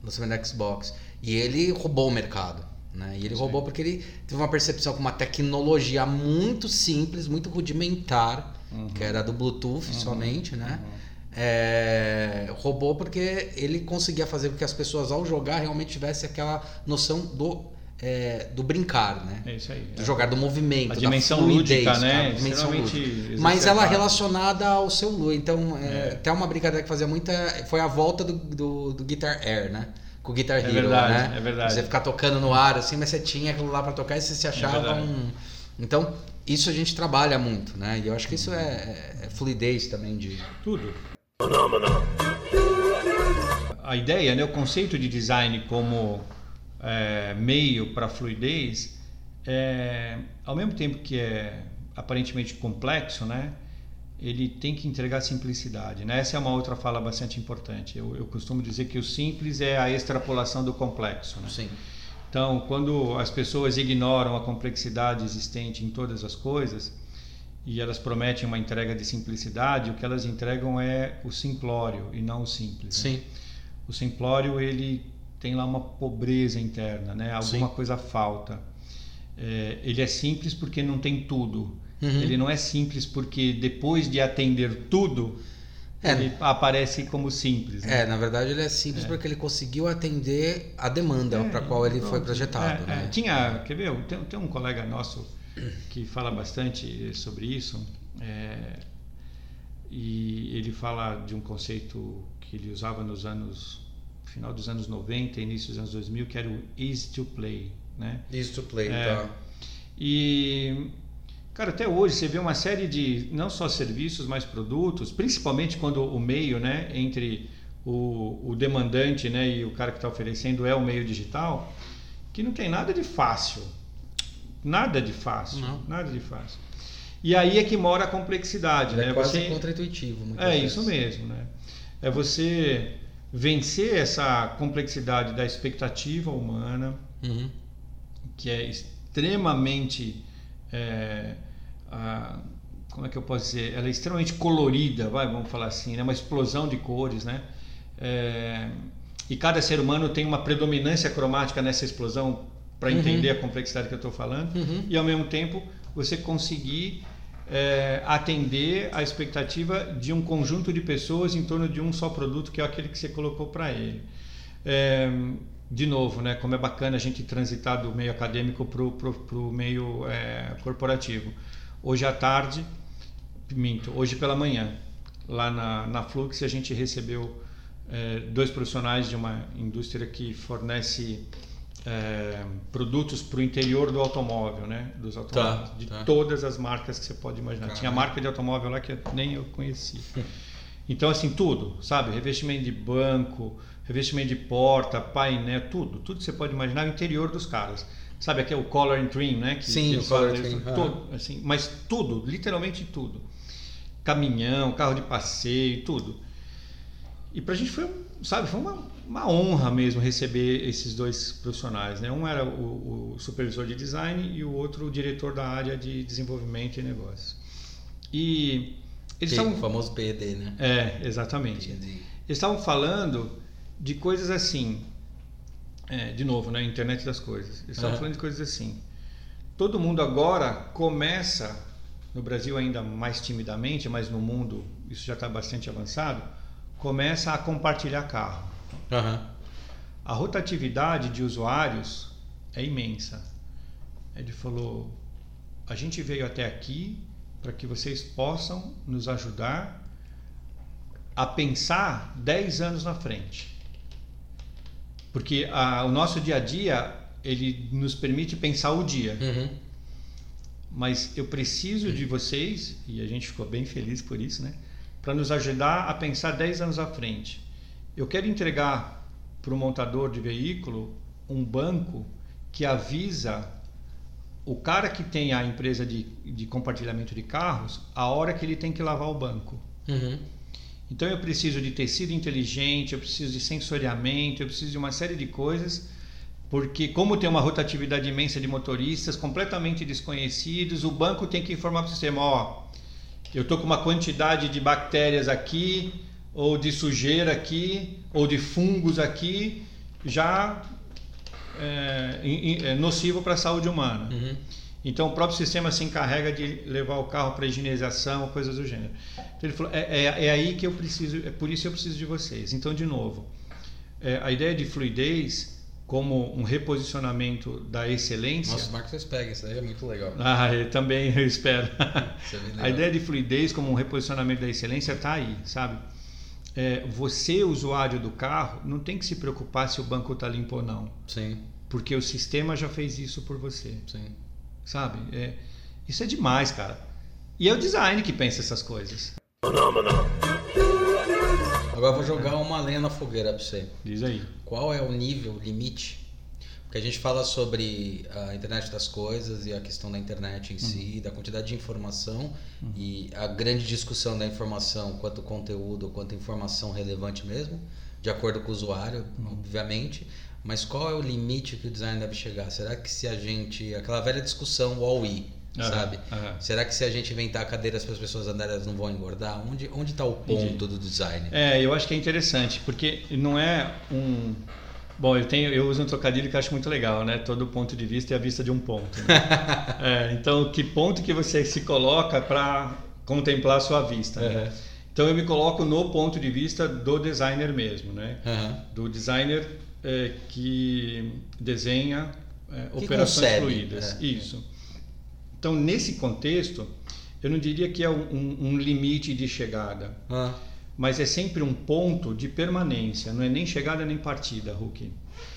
Lançamento do Xbox. E ele roubou o mercado. Né? E ele Sim. roubou porque ele teve uma percepção com uma tecnologia muito simples, muito rudimentar, Uhum. que era do Bluetooth somente, né? É, roubou porque ele conseguia fazer com que as pessoas ao jogar realmente tivessem aquela noção do, é, do brincar, né? É isso aí. Do jogar, do movimento, A da dimensão fluidez, lúdica, né? dimensão lúdica. Mas ela exacerbada. relacionada ao seu Lu. Então, é, É. até uma brincadeira que fazia muita. Foi a volta do, do, do Guitar Air, né? Com o Guitar É Hero, verdade, né? é verdade. Você ficar tocando no ar assim, mas você tinha aquilo lá pra tocar e você se achava verdade. um. Então, isso a gente trabalha muito, né? E eu acho que isso é, é- é fluidez também de. Tudo. A ideia, né, o conceito de design como é, meio para fluidez, é, ao mesmo tempo que é aparentemente complexo, né, ele tem que entregar simplicidade. Né? Essa é uma outra fala bastante importante. Eu, eu costumo dizer que o simples é a extrapolação do complexo. Né? Sim. Então, quando as pessoas ignoram a complexidade existente em todas as coisas e elas prometem uma entrega de simplicidade, o que elas entregam é o simplório e não o simples. Né? Sim. O simplório ele tem lá uma pobreza interna, né? Alguma Sim. coisa falta. É, ele é simples porque não tem tudo. Uhum. Ele não é simples porque depois de atender tudo, é. ele aparece como simples. Né? É, na verdade ele é simples é. porque ele conseguiu atender a demanda é, para qual ele foi projetado. É, né? É. Tinha, quer ver? Tem, tem, um colega nosso que fala bastante sobre isso e ele fala de um conceito que ele usava nos anos final dos anos 90, início dos anos 2000, que era o easy to play, né? Easy to play, tá. E Cara, até hoje você vê uma série de não só serviços, mas produtos, principalmente quando o meio, né, entre o, o demandante, né, e o cara que está oferecendo é o meio digital, que não tem nada de fácil, nada de fácil, não. nada de fácil. E aí é que mora a complexidade, é né? Quase você... contra-intuitivo. É vezes. isso mesmo, né? É você vencer essa complexidade da expectativa humana, uhum. que é extremamente é, a, como é que eu posso dizer? Ela é extremamente colorida, vai, vamos falar assim, né? Uma explosão de cores, né? É, e cada ser humano tem uma predominância cromática nessa explosão para uhum. entender a complexidade que eu estou falando uhum. e ao mesmo tempo você conseguir é, atender a expectativa de um conjunto de pessoas em torno de um só produto que é aquele que você colocou para ele. É, de novo, né, como é bacana a gente transitar do meio acadêmico para o meio é, corporativo. Hoje à tarde, minto, hoje pela manhã, lá na, na Flux, a gente recebeu é, dois profissionais de uma indústria que fornece é, produtos para o interior do automóvel, né? Dos automóveis, tá, de tá. todas as marcas que você pode imaginar. Caramba. Tinha marca de automóvel lá que nem eu conhecia. Então, assim, tudo, sabe? Revestimento de banco, revestimento de porta, painel, tudo, tudo que você pode imaginar no interior dos caras. Sabe aqui é o color and trim, né? Que, Sim, que o color and trim. Todo, assim, mas tudo, literalmente tudo. Caminhão, carro de passeio, tudo. E pra gente foi, sabe, foi uma, uma honra mesmo receber esses dois profissionais, né? Um era o, o supervisor de design e o outro o diretor da área de desenvolvimento e negócios. E eles estavam o famoso PD, né? É, exatamente. Eles estavam falando de coisas assim. É, de novo, na né? internet das coisas. Eles estavam falando de coisas assim. Todo mundo agora começa, no Brasil ainda mais timidamente, mas no mundo isso já está bastante avançado, começa a compartilhar carro. Uhum. A rotatividade de usuários é imensa. Ele falou: a gente veio até aqui para que vocês possam nos ajudar a pensar 10 anos na frente. Porque a, o nosso dia a dia, ele nos permite pensar o dia. Uhum. Mas eu preciso de vocês, e a gente ficou bem feliz por isso, né? Para nos ajudar a pensar 10 anos à frente. Eu quero entregar para o montador de veículo um banco que avisa o cara que tem a empresa de, de compartilhamento de carros a hora que ele tem que lavar o banco. Uhum. Então eu preciso de tecido inteligente, eu preciso de sensoriamento, eu preciso de uma série de coisas, porque como tem uma rotatividade imensa de motoristas completamente desconhecidos, o banco tem que informar para o sistema, ó, eu estou com uma quantidade de bactérias aqui, ou de sujeira aqui, ou de fungos aqui, já é, é nocivo para a saúde humana. Uhum. Então o próprio sistema se encarrega de levar o carro para higienização, coisas do gênero. Então ele falou: é, é, é, aí que eu preciso, é por isso que eu preciso de vocês. Então, de novo, é, a ideia de fluidez como um reposicionamento da excelência. Nossa, Marcos, vocês pegam, isso aí é muito legal. Ah, eu também eu espero. É a ideia de fluidez como um reposicionamento da excelência está aí, sabe? É, você, usuário do carro, não tem que se preocupar se o banco está limpo ou não. Sim. Porque o sistema já fez isso por você. Sim sabe? É, isso é demais, cara. E é o design que pensa essas coisas. Agora eu vou jogar uma lenha na fogueira pra você. Diz aí. Qual é o nível, limite? Porque a gente fala sobre a internet das coisas e a questão da internet em Uhum. si, da quantidade de informação e a grande discussão da informação quanto conteúdo, quanto informação relevante mesmo, de acordo com o usuário, Uhum. obviamente. Mas qual é o limite que o design deve chegar? Será que se a gente. aquela velha discussão all-i, Aham, sabe? Será que se a gente inventar cadeiras para as pessoas andarem, elas não vão engordar? Onde onde está o ponto Entendi. do design? É, eu acho que é interessante, porque não é um. Bom, eu tenho, eu uso um trocadilho que acho muito legal, né? Todo ponto de vista é a vista de um ponto. né? É, então, que ponto que você se coloca para contemplar a sua vista? né? Aham. Então, eu me coloco no ponto de vista do designer mesmo, né? Aham. Do designer é, que desenha é, Que operações concebe, fluidas. é. Isso. Então, nesse contexto, eu não diria que é um, um- limite de chegada Ah, mas é sempre um ponto de permanência, não é nem chegada nem partida, Hulk.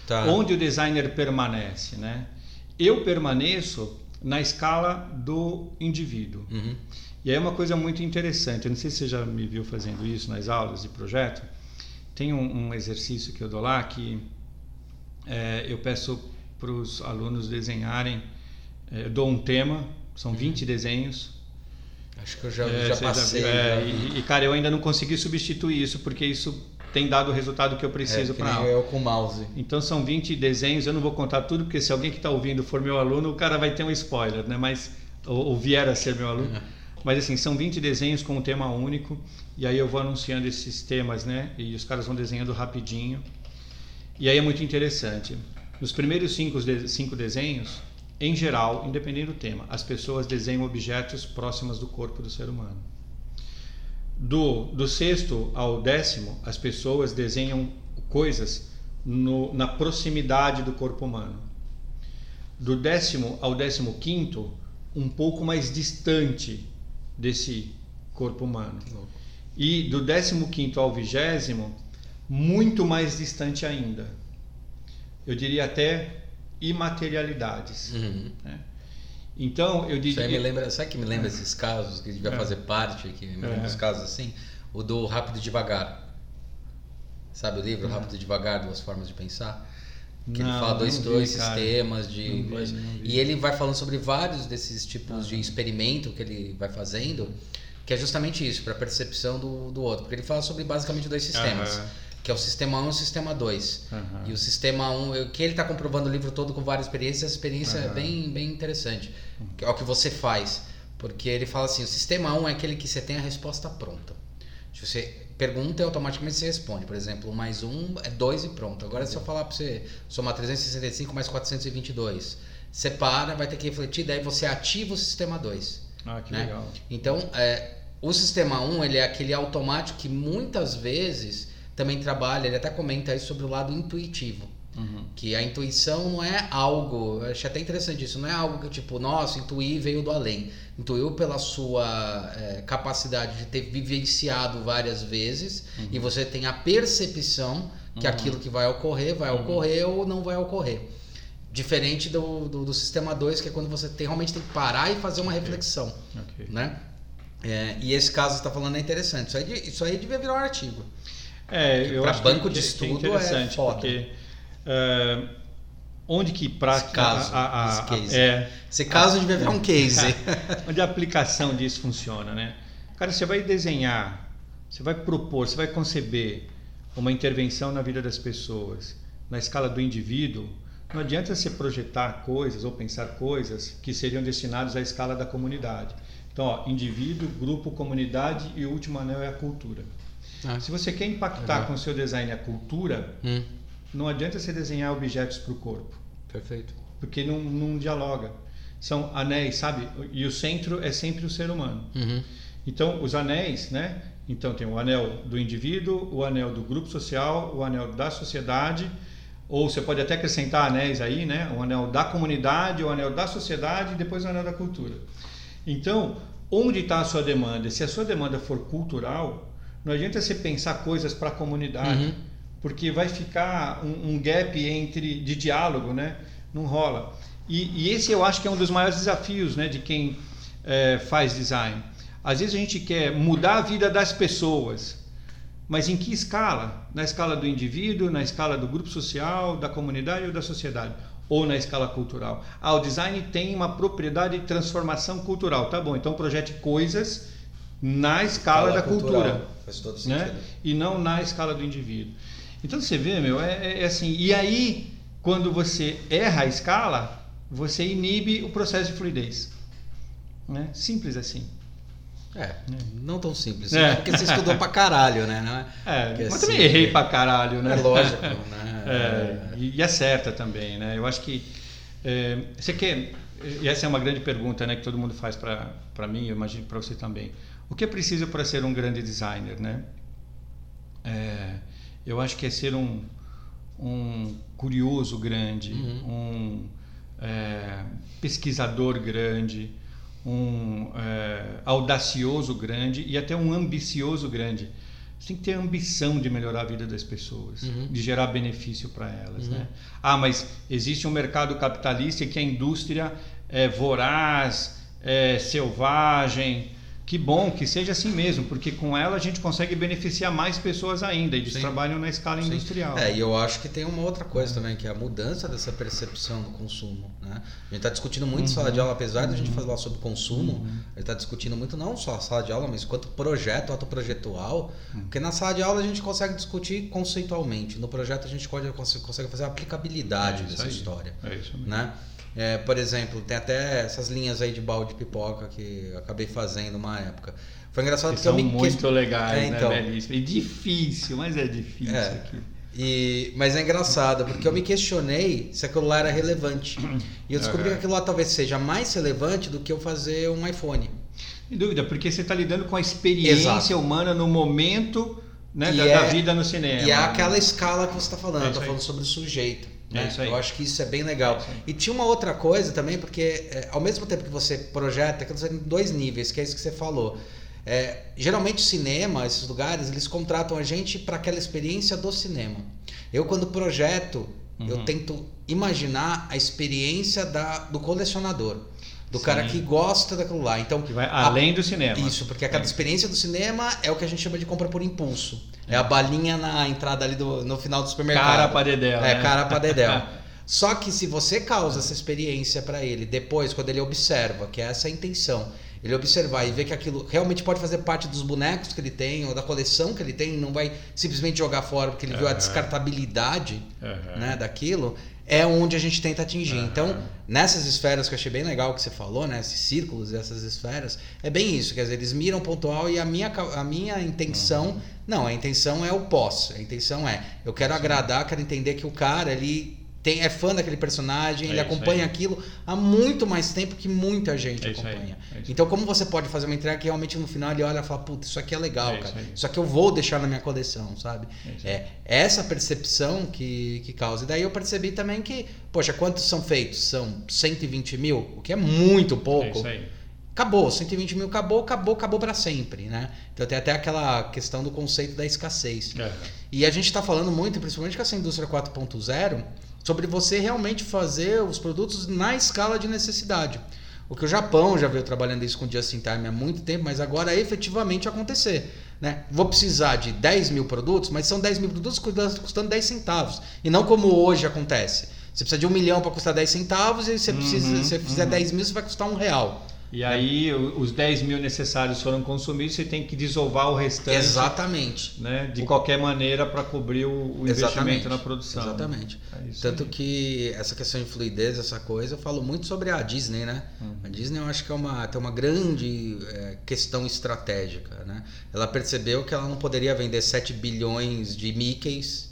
tá. Onde o designer permanece, né? Eu permaneço na escala do indivíduo. Uhum. E aí é uma coisa muito interessante, eu não sei se você já me viu fazendo isso nas aulas de projeto, tem um, um exercício que eu dou lá que é, eu peço para os alunos desenharem, é, eu dou um tema, são 20 desenhos, Acho que eu já, é, já passei. viu, é, já. e, e, cara, eu ainda não consegui substituir isso porque isso tem dado o resultado que eu preciso é, para eu com o mouse. Então são 20 desenhos, eu não vou contar tudo porque se alguém que está ouvindo for meu aluno, o cara vai ter um spoiler, né? Mas ou, ou vier a ser meu aluno. Uhum. Mas assim, são 20 desenhos com um tema único e aí eu vou anunciando esses temas, né? E os caras vão desenhando rapidinho. E aí é muito interessante. Nos primeiros cinco, cinco desenhos, em geral, independente do tema, as pessoas desenham objetos próximos do corpo do ser humano. Do, do sexto ao décimo, as pessoas desenham coisas no- na proximidade do corpo humano. Do décimo ao décimo quinto, um pouco mais distante desse corpo humano. E do décimo quinto ao vigésimo, muito mais distante ainda. Eu diria até imaterialidades. Uhum. né? Então, eu Isso aí me diria... lembra, sabe que me lembra esses casos que devia É. fazer parte, que me lembra É. os casos assim? O do Rápido e Devagar. Sabe o livro Uhum. Rápido e Devagar, Duas Formas de Pensar? Que ele Não, fala dois, vi, dois cara. sistemas de. Não vi, não vi. E ele vai falando sobre vários desses tipos de experimento que ele vai fazendo, que é justamente isso, para percepção do, do outro. Porque ele fala sobre basicamente dois sistemas. Aham. Que é o sistema 1 e o sistema 2. Aham. E o sistema 1, o que ele está comprovando o livro todo com várias experiências, essa experiência é Aham. bem, bem interessante. Que é o que você faz. Porque ele fala assim: o sistema 1 é aquele que você tem a resposta pronta. Se você pergunta e automaticamente você responde. Por exemplo, 1 mais 1 é 2 e pronto. Agora, se eu falar para você somar 365 mais 422, você para, vai ter que refletir, daí você ativa o sistema 2. Ah, que né? legal. Então, é, o sistema 1 ele é aquele automático que muitas vezes também trabalha, ele até comenta aí sobre o lado intuitivo. Uhum. Que a intuição não é algo, eu achei até interessante isso, não é algo que tipo, nossa, intuir veio do além. Intuiu pela sua é, capacidade de ter vivenciado várias vezes e você tem a percepção que Uhum. aquilo que vai ocorrer vai ocorrer ou não vai ocorrer. Diferente do, do, do sistema 2, que é quando você tem, realmente tem que parar e fazer uma reflexão Ok. né? É, e esse caso que você está falando é interessante. Isso aí, isso aí devia virar um artigo. É, eu pra acho banco que, de que estudo é interessante, é foda. porque é, onde que Esse caso, a, a- case. é, Esse caso devia virar um case. onde a aplicação disso funciona, né? Cara, você vai desenhar, você vai propor, você vai conceber uma intervenção na vida das pessoas, na escala do indivíduo. Não adianta você projetar coisas ou pensar coisas que seriam destinadas à escala da comunidade. Então, ó, indivíduo, grupo, comunidade e o último anel é a cultura. Ah, Se você quer impactar Legal. com o seu design a cultura, hum, não adianta você desenhar objetos para o corpo, perfeito. porque não, não dialoga. São anéis, sabe? E o centro é sempre o ser humano. Uhum. Então, os anéis, né? Então, tem o anel do indivíduo, o anel do grupo social, o anel da sociedade, ou você pode até acrescentar anéis aí, né? O anel da comunidade, o anel da sociedade e depois o anel da cultura. Então, onde está a sua demanda? Se a sua demanda for cultural, não adianta você pensar coisas para a comunidade, Uhum. porque vai ficar um, um gap entre de diálogo, né? Não rola. E, e esse eu acho que é um dos maiores desafios, né, de quem eh, faz design. Às vezes a gente quer mudar a vida das pessoas, mas em que escala? Na escala do indivíduo, na escala do grupo social, da comunidade ou da sociedade? ou na escala cultural? Ah, o design tem uma propriedade de transformação cultural. Tá bom, então projete coisas na escala, escala da cultural, cultura. Faz todo né? sentido. Né? E não na escala do indivíduo. Então você vê, meu, é, é, é assim. E aí, quando você erra a escala, você inibe o processo de fluidez. Né? Simples assim. É, não tão simples. É. Porque você estudou pra caralho, né? É, mas assim, também errei pra caralho, né? É lógico, né? É, e acerta também, né? Eu acho que. É, você quer. E essa é uma grande pergunta né, que todo mundo faz para mim, eu imagino para você também. O que é preciso para ser um grande designer, né? É, eu acho que é ser um, um curioso grande, uhum. um é, pesquisador grande, um é, audacioso grande e até um ambicioso grande. Você tem que ter ambição de melhorar a vida das pessoas, uhum. de gerar benefício para elas. Uhum. Né? Ah, mas existe um mercado capitalista que a indústria é voraz, é selvagem, que bom que seja assim mesmo, porque com ela a gente consegue beneficiar mais pessoas ainda. Eles Sim. trabalham na escala Sim. industrial. É, e eu acho que tem uma outra coisa também, que é a mudança dessa percepção do consumo. Né? A gente está discutindo muito uhum. sala de aula, apesar uhum. de a gente falar sobre consumo, uhum. a gente está discutindo muito não só a sala de aula, mas quanto projeto autoprojetual, uhum. porque na sala de aula a gente consegue discutir conceitualmente, no projeto a gente pode, consegue fazer a aplicabilidade é dessa aí. história. É isso mesmo. Né? É, por exemplo, tem até essas linhas aí de balde de pipoca que eu acabei fazendo uma época. Foi engraçado que porque são eu me muito legais, é, né, então, né, belíssimo. E difícil, mas é difícil é, aqui. E, mas é engraçado, porque eu me questionei se aquilo lá era relevante. E eu descobri uhum. que aquilo lá talvez seja mais relevante do que eu fazer um iPhone. Sem dúvida, porque você está lidando com a experiência Exato. humana no momento né, da, é, da, vida no cinema. E é aquela escala que você está falando, é está falando sobre o sujeito. É né? Eu acho que isso é bem legal. É e tinha uma outra coisa também, porque é, ao mesmo tempo que você projeta, que em dois níveis, que é isso que você falou. É, geralmente cinema, esses lugares, eles contratam a gente para aquela experiência do cinema. Eu quando projeto, uhum. eu tento imaginar a experiência da, do colecionador do Sim. cara que gosta daquilo lá. Então, que vai além a, do cinema. Isso, porque a cada é. experiência do cinema é o que a gente chama de compra por impulso. É, a balinha na entrada ali do, no final do supermercado. Cara para dedéu. É, né? cara para dedéu. Só que se você causa essa experiência para ele, depois, quando ele observa, que é essa a intenção, ele observar e ver que aquilo realmente pode fazer parte dos bonecos que ele tem ou da coleção que ele tem, não vai simplesmente jogar fora porque ele uhum. viu a descartabilidade uhum. né, daquilo, é onde a gente tenta atingir. Uhum. Então, nessas esferas que eu achei bem legal que você falou, né, esses círculos, essas esferas, é bem isso, quer dizer, eles miram pontual e a minha, a minha intenção, uhum. não, a intenção é o pós, a intenção é, eu quero agradar, quero entender que o cara, ele tem, é fã daquele personagem, é ele acompanha aquilo há muito mais tempo que muita gente é acompanha. É então, como você pode fazer uma entrega que realmente no final ele olha e fala, puta, isso aqui é legal, é cara. Isso, isso, aqui eu vou deixar na minha coleção, sabe? É, é essa percepção que, que causa. E daí eu percebi também que, poxa, quantos são feitos? São 120 mil, o que é muito pouco. É aí acabou, 120 mil acabou, acabou, acabou para sempre, né? Então tem até aquela questão do conceito da escassez. É. E a gente está falando muito, principalmente com essa indústria 4.0, sobre você realmente fazer os produtos na escala de necessidade. O que o Japão já veio trabalhando isso com o Just in Time há muito tempo, mas agora é efetivamente acontecer. Né? Vou precisar de 10 mil produtos, mas são 10 mil produtos custando 10 centavos. E não como hoje acontece. Você precisa de um milhão para custar 10 centavos e você precisa, uhum, se você fizer uhum. 10 mil, você vai custar um real. E aí os 10 mil necessários foram consumidos, você tem que desovar o restante. Exatamente. Né, de qualquer maneira para cobrir o, o investimento na produção. Exatamente. É Tanto aí. que essa questão de fluidez, essa coisa, eu falo muito sobre a Disney, né? Uhum. A Disney eu acho que é uma, tem uma grande é, questão estratégica. Né? Ela percebeu que ela não poderia vender 7 bilhões de Mickeys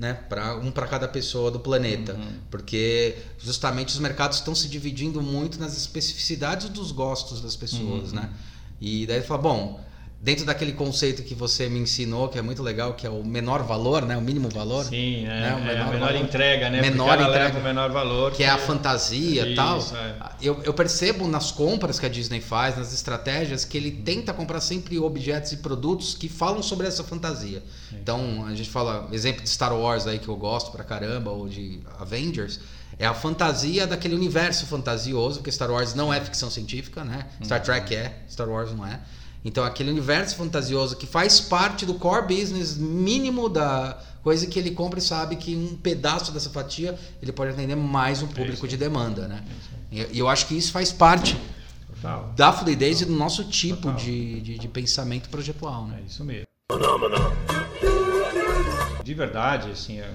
né, para um para cada pessoa do planeta, uhum. porque justamente os mercados estão se dividindo muito nas especificidades dos gostos das pessoas, uhum. né? E daí fala, bom, dentro daquele conceito que você me ensinou, que é muito legal, que é o menor valor, né? O mínimo valor. Sim, é, né? o menor, é a menor valor. entrega, né? Menor entrega, o menor valor. Que, que é a fantasia e tal. É. Eu, eu percebo nas compras que a Disney faz, nas estratégias, que ele tenta comprar sempre objetos e produtos que falam sobre essa fantasia. Então, a gente fala, exemplo de Star Wars aí que eu gosto pra caramba, ou de Avengers, é a fantasia daquele universo fantasioso, porque Star Wars não é ficção científica, né? Star uhum. Trek é, Star Wars não é. Então, aquele universo fantasioso que faz parte do core business mínimo da coisa que ele compra e sabe que um pedaço dessa fatia ele pode atender mais um público de demanda, né? E eu acho que isso faz parte Total. da fluidez Total. e do nosso tipo de, de, de, pensamento projetual, né? É isso mesmo. De verdade, assim, é,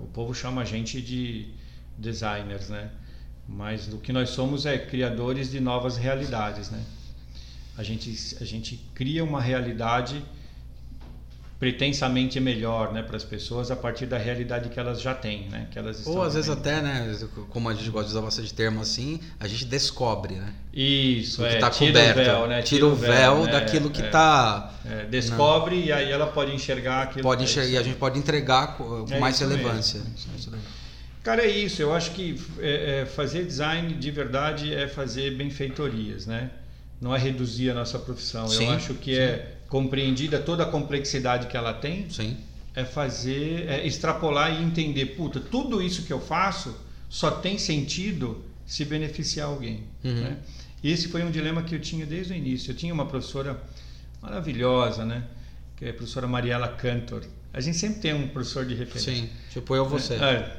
o povo chama a gente de designers, né? Mas o que nós somos é criadores de novas realidades, né? A gente, a gente cria uma realidade pretensamente melhor né, para as pessoas a partir da realidade que elas já têm, né? Que elas Ou às vezes até, né, como a gente gosta de usar bastante termo assim, a gente descobre, né? Isso, é, tá tira coberto, o véu, né? Tira, tira o véu, véu né? daquilo que está... É, é, descobre não. e aí ela pode enxergar aquilo. Pode enxergar, e a gente pode entregar com é mais relevância. Mesmo. Cara, é isso. Eu acho que é, é, fazer design de verdade é fazer benfeitorias, né? Não é reduzir a nossa profissão. Sim, Eu acho que sim. é compreendida toda a complexidade que ela tem. Sim. É fazer, é extrapolar e entender, puta, tudo isso que eu faço só tem sentido se beneficiar alguém. Uhum. Né? Esse foi um dilema que eu tinha desde o início. Eu tinha uma professora maravilhosa, né? Que é a professora Mariela Cantor. A gente sempre tem um professor de referência. Sim, tipo eu você. É,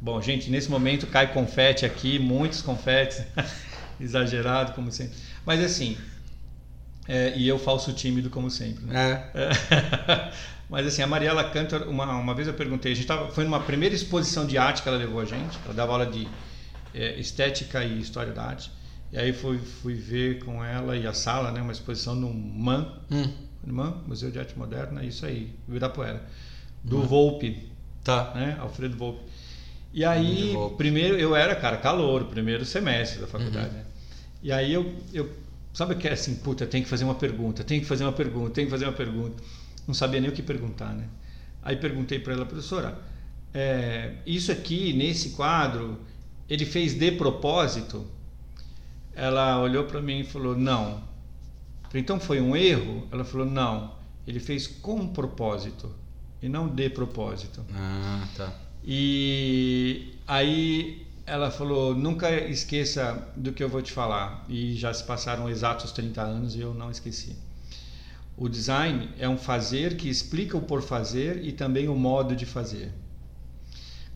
bom, gente, nesse momento cai confete aqui, muitos confetes. Exagerado, como sempre. Mas assim, é, e eu falso tímido como sempre. Né? É. É. Mas assim, a Mariela Cantor, uma, uma vez eu perguntei, a gente tava, foi numa primeira exposição de arte que ela levou a gente, ela dava aula de é, estética e história da arte. E aí fui, fui ver com ela e a sala, né, uma exposição no MAN, hum. MAN, Museu de Arte Moderna, isso aí, Ibirapuera, do hum. Volpe, tá. né, Alfredo Volpe. E aí, primeiro, eu era, cara, calor, primeiro semestre da faculdade, uhum. né? E aí eu, eu sabe que é assim, puta, tem que fazer uma pergunta, tem que fazer uma pergunta, tem que fazer uma pergunta. Não sabia nem o que perguntar, né? Aí perguntei para ela, professora, é, isso aqui nesse quadro ele fez de propósito? Ela olhou para mim e falou, não. Então foi um erro? Ela falou, não. Ele fez com propósito e não de propósito. Ah, tá. E aí ela falou: nunca esqueça do que eu vou te falar. E já se passaram exatos 30 anos e eu não esqueci. O design é um fazer que explica o por fazer e também o modo de fazer.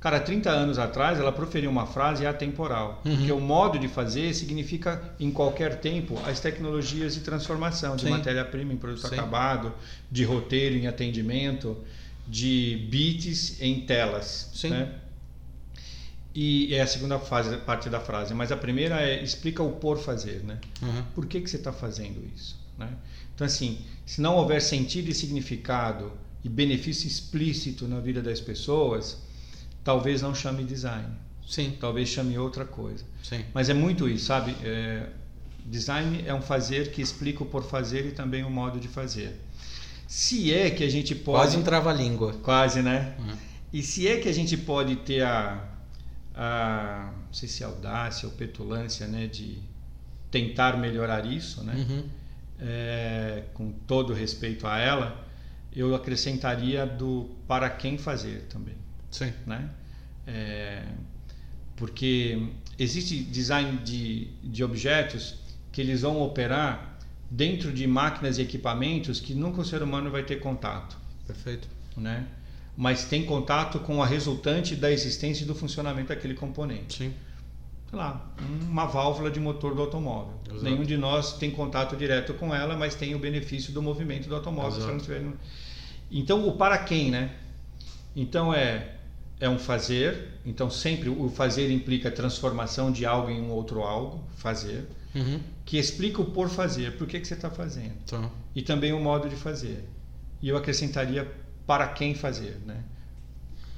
Cara, 30 anos atrás ela proferiu uma frase atemporal, uhum. porque o modo de fazer significa em qualquer tempo as tecnologias de transformação, de matéria-prima em produto Sim. acabado, de roteiro em atendimento, de bits em telas. Sim. Né? E é a segunda fase, parte da frase, mas a primeira é explica o por fazer, né? Uhum. Por que, que você está fazendo isso? Né? Então, assim, se não houver sentido e significado e benefício explícito na vida das pessoas, talvez não chame design. Sim. Talvez chame outra coisa. Sim. Mas é muito isso, sabe? É, design é um fazer que explica o por fazer e também o modo de fazer. Se é que a gente pode. Quase um trava-língua. Quase, né? Uhum. E se é que a gente pode ter a a não sei se audácia ou petulância né, de tentar melhorar isso, né? Uhum. É, com todo respeito a ela, eu acrescentaria do para quem fazer também. Sim. Né? É, porque existe design de, de objetos que eles vão operar dentro de máquinas e equipamentos que nunca o ser humano vai ter contato. Perfeito. Né? Mas tem contato com a resultante da existência e do funcionamento daquele componente. Sim. Sei lá, uma válvula de motor do automóvel. Exato. Nenhum de nós tem contato direto com ela, mas tem o benefício do movimento do automóvel. Se não tiver... Então, o para quem, né? Então, é, é um fazer. Então, sempre o fazer implica a transformação de algo em um outro algo, fazer. Uhum. Que explica o por fazer, por que, que você está fazendo. Então. E também o modo de fazer. E eu acrescentaria para quem fazer, né?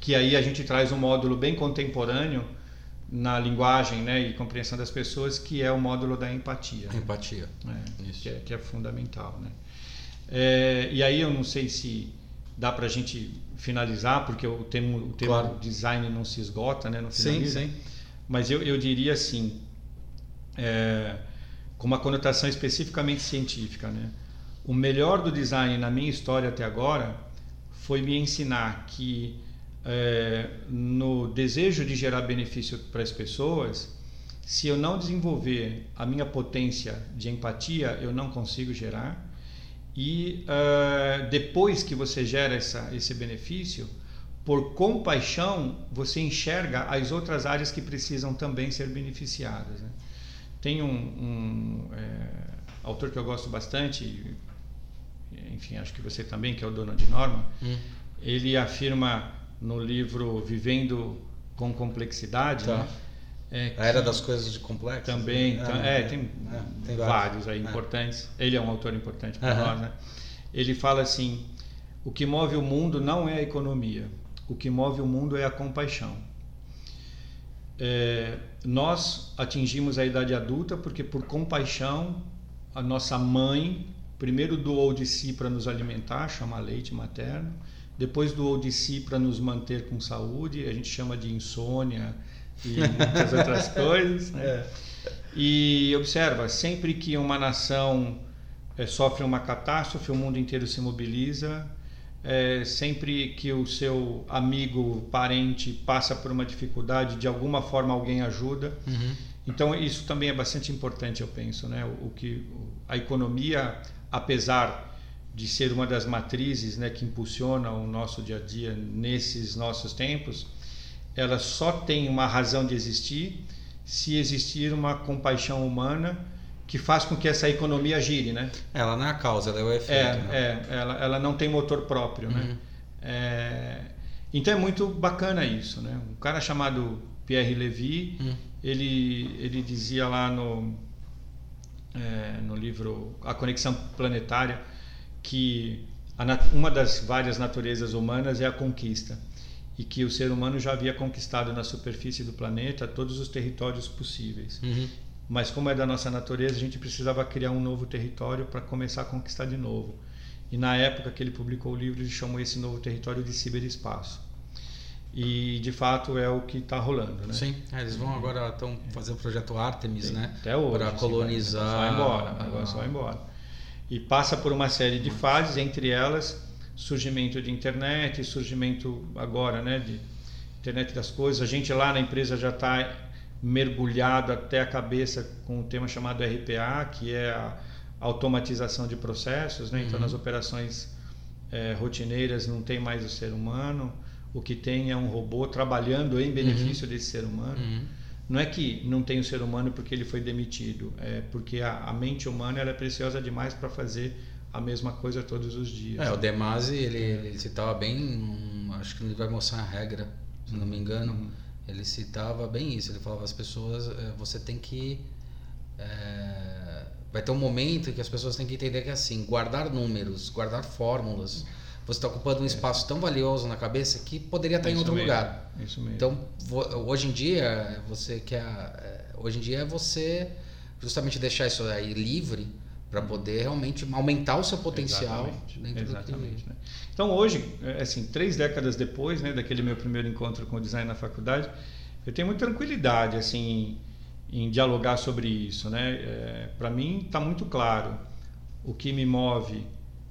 Que aí a gente traz um módulo bem contemporâneo na linguagem né, e compreensão das pessoas, que é o módulo da empatia. Empatia. Né? Isso. Que, é, que é fundamental. Né? É, e aí eu não sei se dá para a gente finalizar, porque o termo, o termo claro. design não se esgota, né? Não finaliza, sim, sim. Mas eu, eu diria assim, é, com uma conotação especificamente científica, né? O melhor do design na minha história até agora foi me ensinar que é, no desejo de gerar benefício para as pessoas, se eu não desenvolver a minha potência de empatia, eu não consigo gerar. E uh, depois que você gera essa, esse benefício, por compaixão, você enxerga as outras áreas que precisam também ser beneficiadas. Né? Tem um, um é, autor que eu gosto bastante, enfim, acho que você também, que é o Donald Norman, hum. ele afirma no livro Vivendo com Complexidade, tá. né? É a Era das Coisas de Complexo. Também, né? é, é, tem, é, tem, vários, aí é. importantes. Ele é um autor importante para nós, né? Ele fala assim: o que move o mundo não é a economia, o que move o mundo é a compaixão. É, nós atingimos a idade adulta porque, por compaixão, a nossa mãe primeiro doou de si para nos alimentar, chama leite materno, depois doou de si para nos manter com saúde, a gente chama de insônia e muitas outras coisas. Né? É. E observa, sempre que uma nação é, sofre uma catástrofe, o mundo inteiro se mobiliza. É, sempre que o seu amigo, parente passa por uma dificuldade, de alguma forma alguém ajuda. Uhum. Então isso também é bastante importante, eu penso, né? O, o que a economia, apesar de ser uma das matrizes, né, que impulsiona o nosso dia a dia nesses nossos tempos, ela só tem uma razão de existir se existir uma compaixão humana que faz com que essa economia gire, né? Ela não é a causa, ela é o efeito. É, né? é ela, ela não tem motor próprio, né? uhum. né? É, então é muito bacana isso, né? Um cara chamado Pierre Levy, uhum. ele, ele dizia lá no, é, no livro A Conexão Planetária que uma das várias naturezas humanas é a conquista e que o ser humano já havia conquistado na superfície do planeta todos os territórios possíveis. Uhum. Mas como é da nossa natureza, a gente precisava criar um novo território para começar a conquistar de novo. E na época que ele publicou o livro, ele chamou esse novo território de ciberespaço. E de fato é o que está rolando, né? Sim, é, eles vão agora estão fazer o projeto Artemis, né? Até hoje. Para colonizar. Vai, vai embora, agora só vai embora. E passa por uma série de fases, entre elas surgimento de internet, surgimento agora, né, de internet das coisas. A gente lá na empresa já está mergulhado até a cabeça com um tema chamado RPA, que é a automatização de processos, né? Então, uhum. nas operações é, rotineiras não tem mais o ser humano, o que tem é um robô trabalhando em benefício uhum. desse ser humano. Uhum. Não é que não tem o ser humano porque ele foi demitido, é porque a, a mente humana é preciosa demais para fazer a mesma coisa todos os dias. É, o Demasi, ele, ele citava bem, acho que ele vai mostrar a regra, se não me engano, uhum. ele citava bem isso, ele falava as pessoas, eh, você tem que é, vai ter um momento em que as pessoas têm que entender que é assim, guardar números, guardar fórmulas, você está ocupando um espaço tão valioso na cabeça que poderia estar isso em outro mesmo, lugar. Isso mesmo. Então, hoje em dia, você quer, eh, hoje em dia é você justamente deixar isso aí livre para poder realmente aumentar o seu potencial exatamente, dentro exatamente, do né? Então hoje, é, assim, três décadas depois, né, daquele meu primeiro encontro com o design na faculdade, eu tenho muita tranquilidade assim em, dialogar sobre isso, né? É, para mim está muito claro o que me move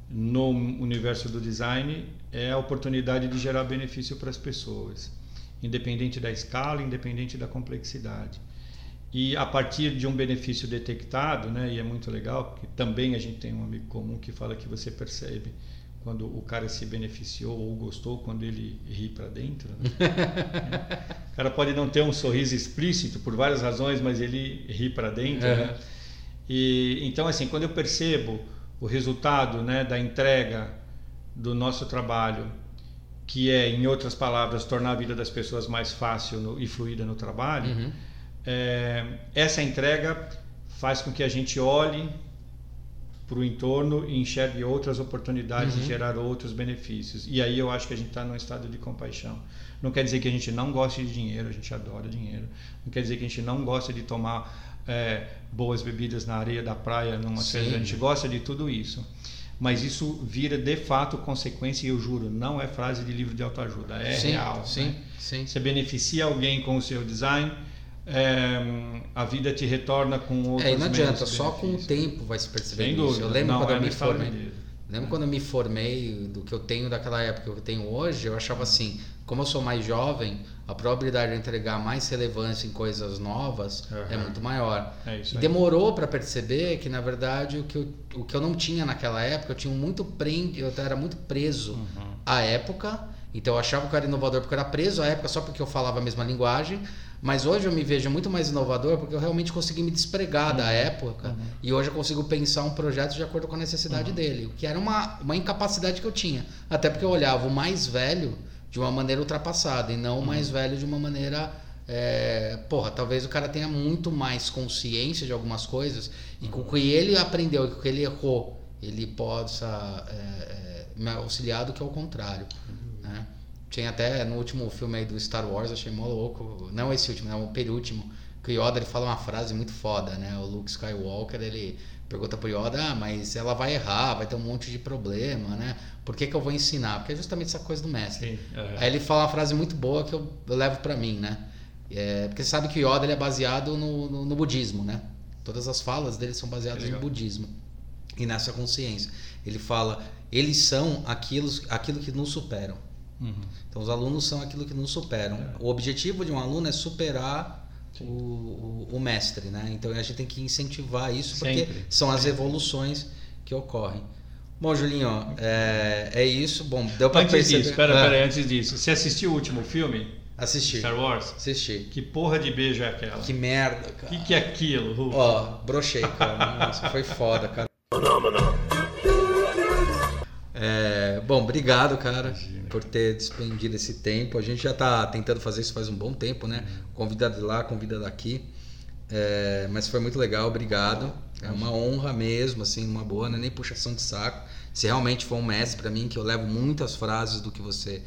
no universo do design é a oportunidade de gerar benefício para as pessoas, independente da escala, independente da complexidade. E a partir de um benefício detectado, né, e é muito legal, porque também a gente tem um amigo comum que fala que você percebe quando o cara se beneficiou ou gostou quando ele ri para dentro. Né? o cara pode não ter um sorriso explícito por várias razões, mas ele ri para dentro. Né? E então assim, quando eu percebo o resultado, né, da entrega do nosso trabalho, que é, em outras palavras, tornar a vida das pessoas mais fácil no, e fluida no trabalho. Uhum é, essa entrega faz com que a gente olhe para o entorno e enxergue outras oportunidades uhum. de gerar outros benefícios. E aí eu acho que a gente está num estado de compaixão. Não quer dizer que a gente não goste de dinheiro, a gente adora dinheiro. Não quer dizer que a gente não gosta de tomar é, boas bebidas na areia da praia, numa cerveja. A gente gosta de tudo isso. Mas isso vira de fato consequência, e eu juro, não é frase de livro de autoajuda, é sim, real. Sim, né? sim. Você beneficia alguém com o seu design, é, a vida te retorna com outros É, não adianta, só com o tempo vai se perceber Sem isso. Eu lembro não, quando é eu me formei. Lembro é. quando eu me formei do que eu tenho daquela época que eu tenho hoje, eu achava assim, como eu sou mais jovem, a probabilidade de entregar mais relevância em coisas novas uhum. é muito maior. É e demorou para perceber que, na verdade, o que, eu, o que eu não tinha naquela época, eu tinha muito prende, eu era muito preso uhum. à época. Então eu achava que eu era inovador porque eu era preso à época só porque eu falava a mesma linguagem. Mas hoje eu me vejo muito mais inovador porque eu realmente consegui me despregar uhum. da época uhum. e hoje eu consigo pensar um projeto de acordo com a necessidade uhum. dele, o que era uma, uma incapacidade que eu tinha. Até porque eu olhava o mais velho de uma maneira ultrapassada e não o mais uhum. velho de uma maneira. É, porra, talvez o cara tenha muito mais consciência de algumas coisas e com o que ele aprendeu e com o que ele errou, ele possa é, é, me auxiliar do que ao contrário. Né? Tinha até no último filme aí do Star Wars, achei mó louco. Não esse último, não, o penúltimo. Que o Yoda ele fala uma frase muito foda, né? O Luke Skywalker, ele pergunta pro Yoda, ah, mas ela vai errar, vai ter um monte de problema, né? Por que, que eu vou ensinar? Porque é justamente essa coisa do mestre. Sim, é. Aí ele fala uma frase muito boa que eu, eu levo para mim, né? É, porque você sabe que o Yoda ele é baseado no, no, no, budismo, né? Todas as falas dele são baseadas no budismo e nessa consciência. Ele fala, eles são aquilo, aquilo que nos superam. Uhum. Então os alunos são aquilo que nos superam. É. O objetivo de um aluno é superar o, o, o, mestre, né? Então a gente tem que incentivar isso porque Sempre. são as evoluções que ocorrem. Bom, Julinho, ó, é, é isso. Bom, deu para perceber. Disso, espera, ah. pera, antes disso. Você assistiu o último filme? Assisti. Star Wars? Assisti. Que porra de beijo é aquela? Que merda, cara. O que, que é aquilo? Ó, brochei, cara. Nossa, foi foda, cara. É, bom, obrigado, cara, Imagina. por ter despendido esse tempo. A gente já está tentando fazer isso faz um bom tempo, né? Convida de lá, convida daqui. É, mas foi muito legal, obrigado. É uma honra mesmo, assim, uma boa, não é nem puxação de saco. Se realmente for um mestre para mim, que eu levo muitas frases do que você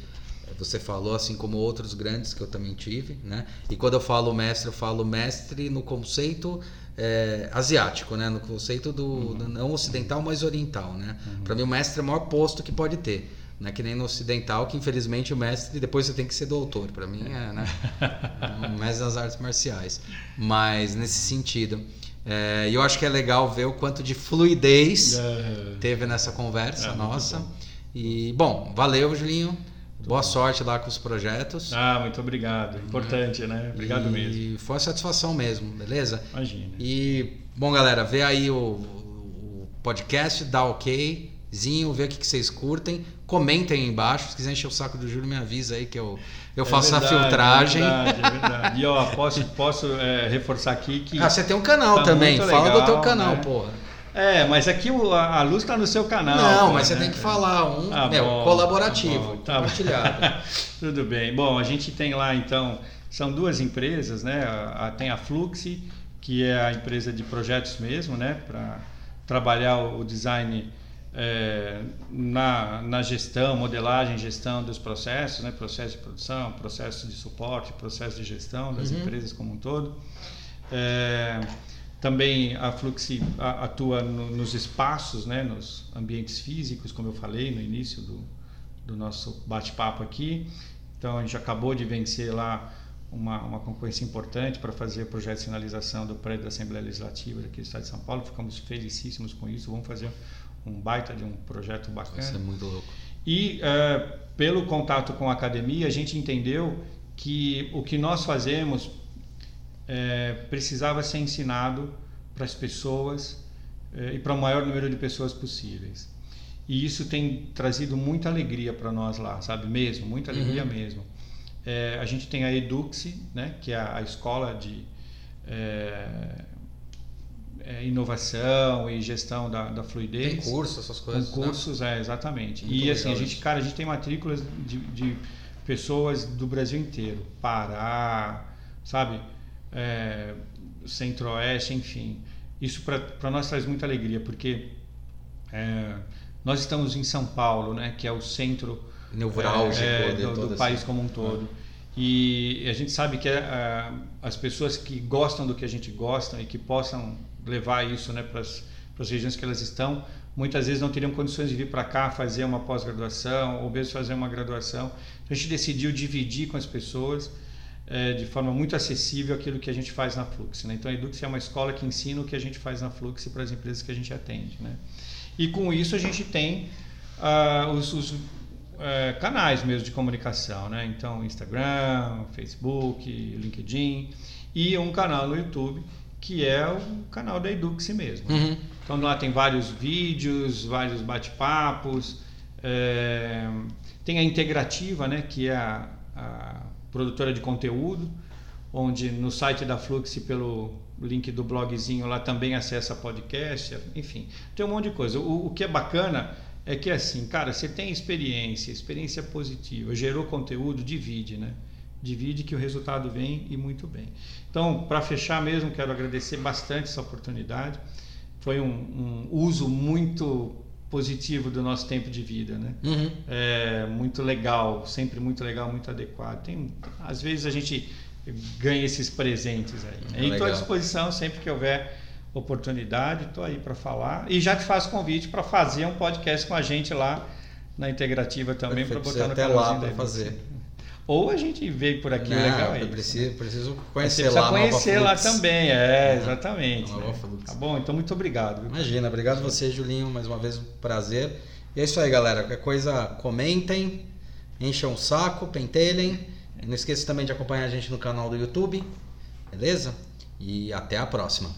você falou, assim como outros grandes que eu também tive, né? E quando eu falo mestre, eu falo mestre no conceito é, asiático, né? No conceito do, uhum. do, não ocidental, mas oriental, né? Uhum. Para mim o mestre é o maior posto que pode ter. Não é que nem no ocidental, que infelizmente o mestre depois você tem que ser doutor. Para mim é, né? é um mestre das artes marciais. Mas nesse sentido. É, e eu acho que é legal ver o quanto de fluidez é. teve nessa conversa é, nossa. Bom. E, bom, valeu, Julinho. Boa sorte lá com os projetos. Ah, muito obrigado. Importante, né? Obrigado e mesmo. E foi uma satisfação mesmo, beleza? Imagina. E, bom, galera, vê aí o, o podcast, dá okzinho, vê o que, que vocês curtem. Comentem aí embaixo. Se quiser encher o saco do Júlio, me avisa aí que eu, eu é faço verdade, a filtragem. É verdade, é verdade. E ó, posso, posso é, reforçar aqui que. Ah, você tem um canal tá também. Fala legal, do teu canal, né? porra. É, mas aqui o, a, luz está no seu canal. Não, pô, mas né? você tem que falar um ah, meu, bom, colaborativo, tá compartilhado. Tudo bem. Bom, a gente tem lá então, são duas empresas, né? A, tem a Fluxi, que é a empresa de projetos mesmo, né? Para trabalhar o design é, na, na gestão, modelagem, gestão dos processos, né? Processo de produção, processo de suporte, processo de gestão das uhum. empresas como um todo. É, também a Fluxi atua no, nos espaços, né, nos ambientes físicos, como eu falei no início do, do nosso bate-papo aqui. Então a gente acabou de vencer lá uma, uma concorrência importante para fazer o projeto de sinalização do prédio da Assembleia Legislativa aqui do Estado de São Paulo. Ficamos felicíssimos com isso. Vamos fazer um baita de um projeto bacana. Isso é muito louco. E uh, pelo contato com a academia, a gente entendeu que o que nós fazemos é, precisava ser ensinado para as pessoas é, e para o maior número de pessoas possíveis. E isso tem trazido muita alegria para nós lá, sabe? Mesmo, muita alegria uhum. mesmo. É, a gente tem a Eduxi, né? que é a, a escola de é, é, inovação e gestão da, da fluidez. Tem cursos, essas coisas. Com cursos, né? é, exatamente. Muito e assim, a gente, cara, a gente tem matrículas de, de pessoas do Brasil inteiro. Pará, sabe? É, centro-oeste, enfim. Isso para nós traz muita alegria, porque é, nós estamos em São Paulo, né, que é o centro neurálgico é, do, do país como um todo. E a gente sabe que é, as pessoas que gostam do que a gente gosta e que possam levar isso né, para as regiões que elas estão, muitas vezes não teriam condições de vir para cá fazer uma pós-graduação ou mesmo fazer uma graduação. A gente decidiu dividir com as pessoas é, de forma muito acessível aquilo que a gente faz na Flux. Né? Então a Edux é uma escola que ensina o que a gente faz na Flux para as empresas que a gente atende. Né? E com isso a gente tem uh, os, os, é, canais mesmo de comunicação, né? Então, Instagram, Facebook, LinkedIn e um canal no YouTube que é o canal da Edux mesmo. Uhum. Então lá tem vários vídeos, vários bate-papos, é, tem a Integrativa, né? Que é a, a produtora de conteúdo, onde no site da Flux pelo link do blogzinho lá também acessa podcast, enfim, tem um monte de coisa. O, o que é bacana é que assim, cara, você tem experiência, experiência positiva, gerou conteúdo, divide, né? Divide que o resultado vem e muito bem. Então, para fechar mesmo, quero agradecer bastante essa oportunidade. Foi um, um uso muito positivo do nosso tempo de vida, né? Uhum. É muito legal, sempre muito legal, muito adequado. Tem, às vezes a gente ganha esses presentes aí. Né? É estou à disposição sempre que houver oportunidade, estou aí para falar. E já te faço convite para fazer um podcast com a gente lá na Integrativa também, para botar no até lá para fazer. Ou a gente veio por aqui, Não, legal é eu preciso, preciso conhecer lá. conhecer lá também, é, exatamente. Né? Tá bom, então muito obrigado. Viu? Imagina, obrigado você, Julinho, mais uma vez um prazer. E é isso aí, galera. Qualquer coisa, comentem, encham o saco, pentelhem. Não esqueça também de acompanhar a gente no canal do YouTube, beleza? E até a próxima.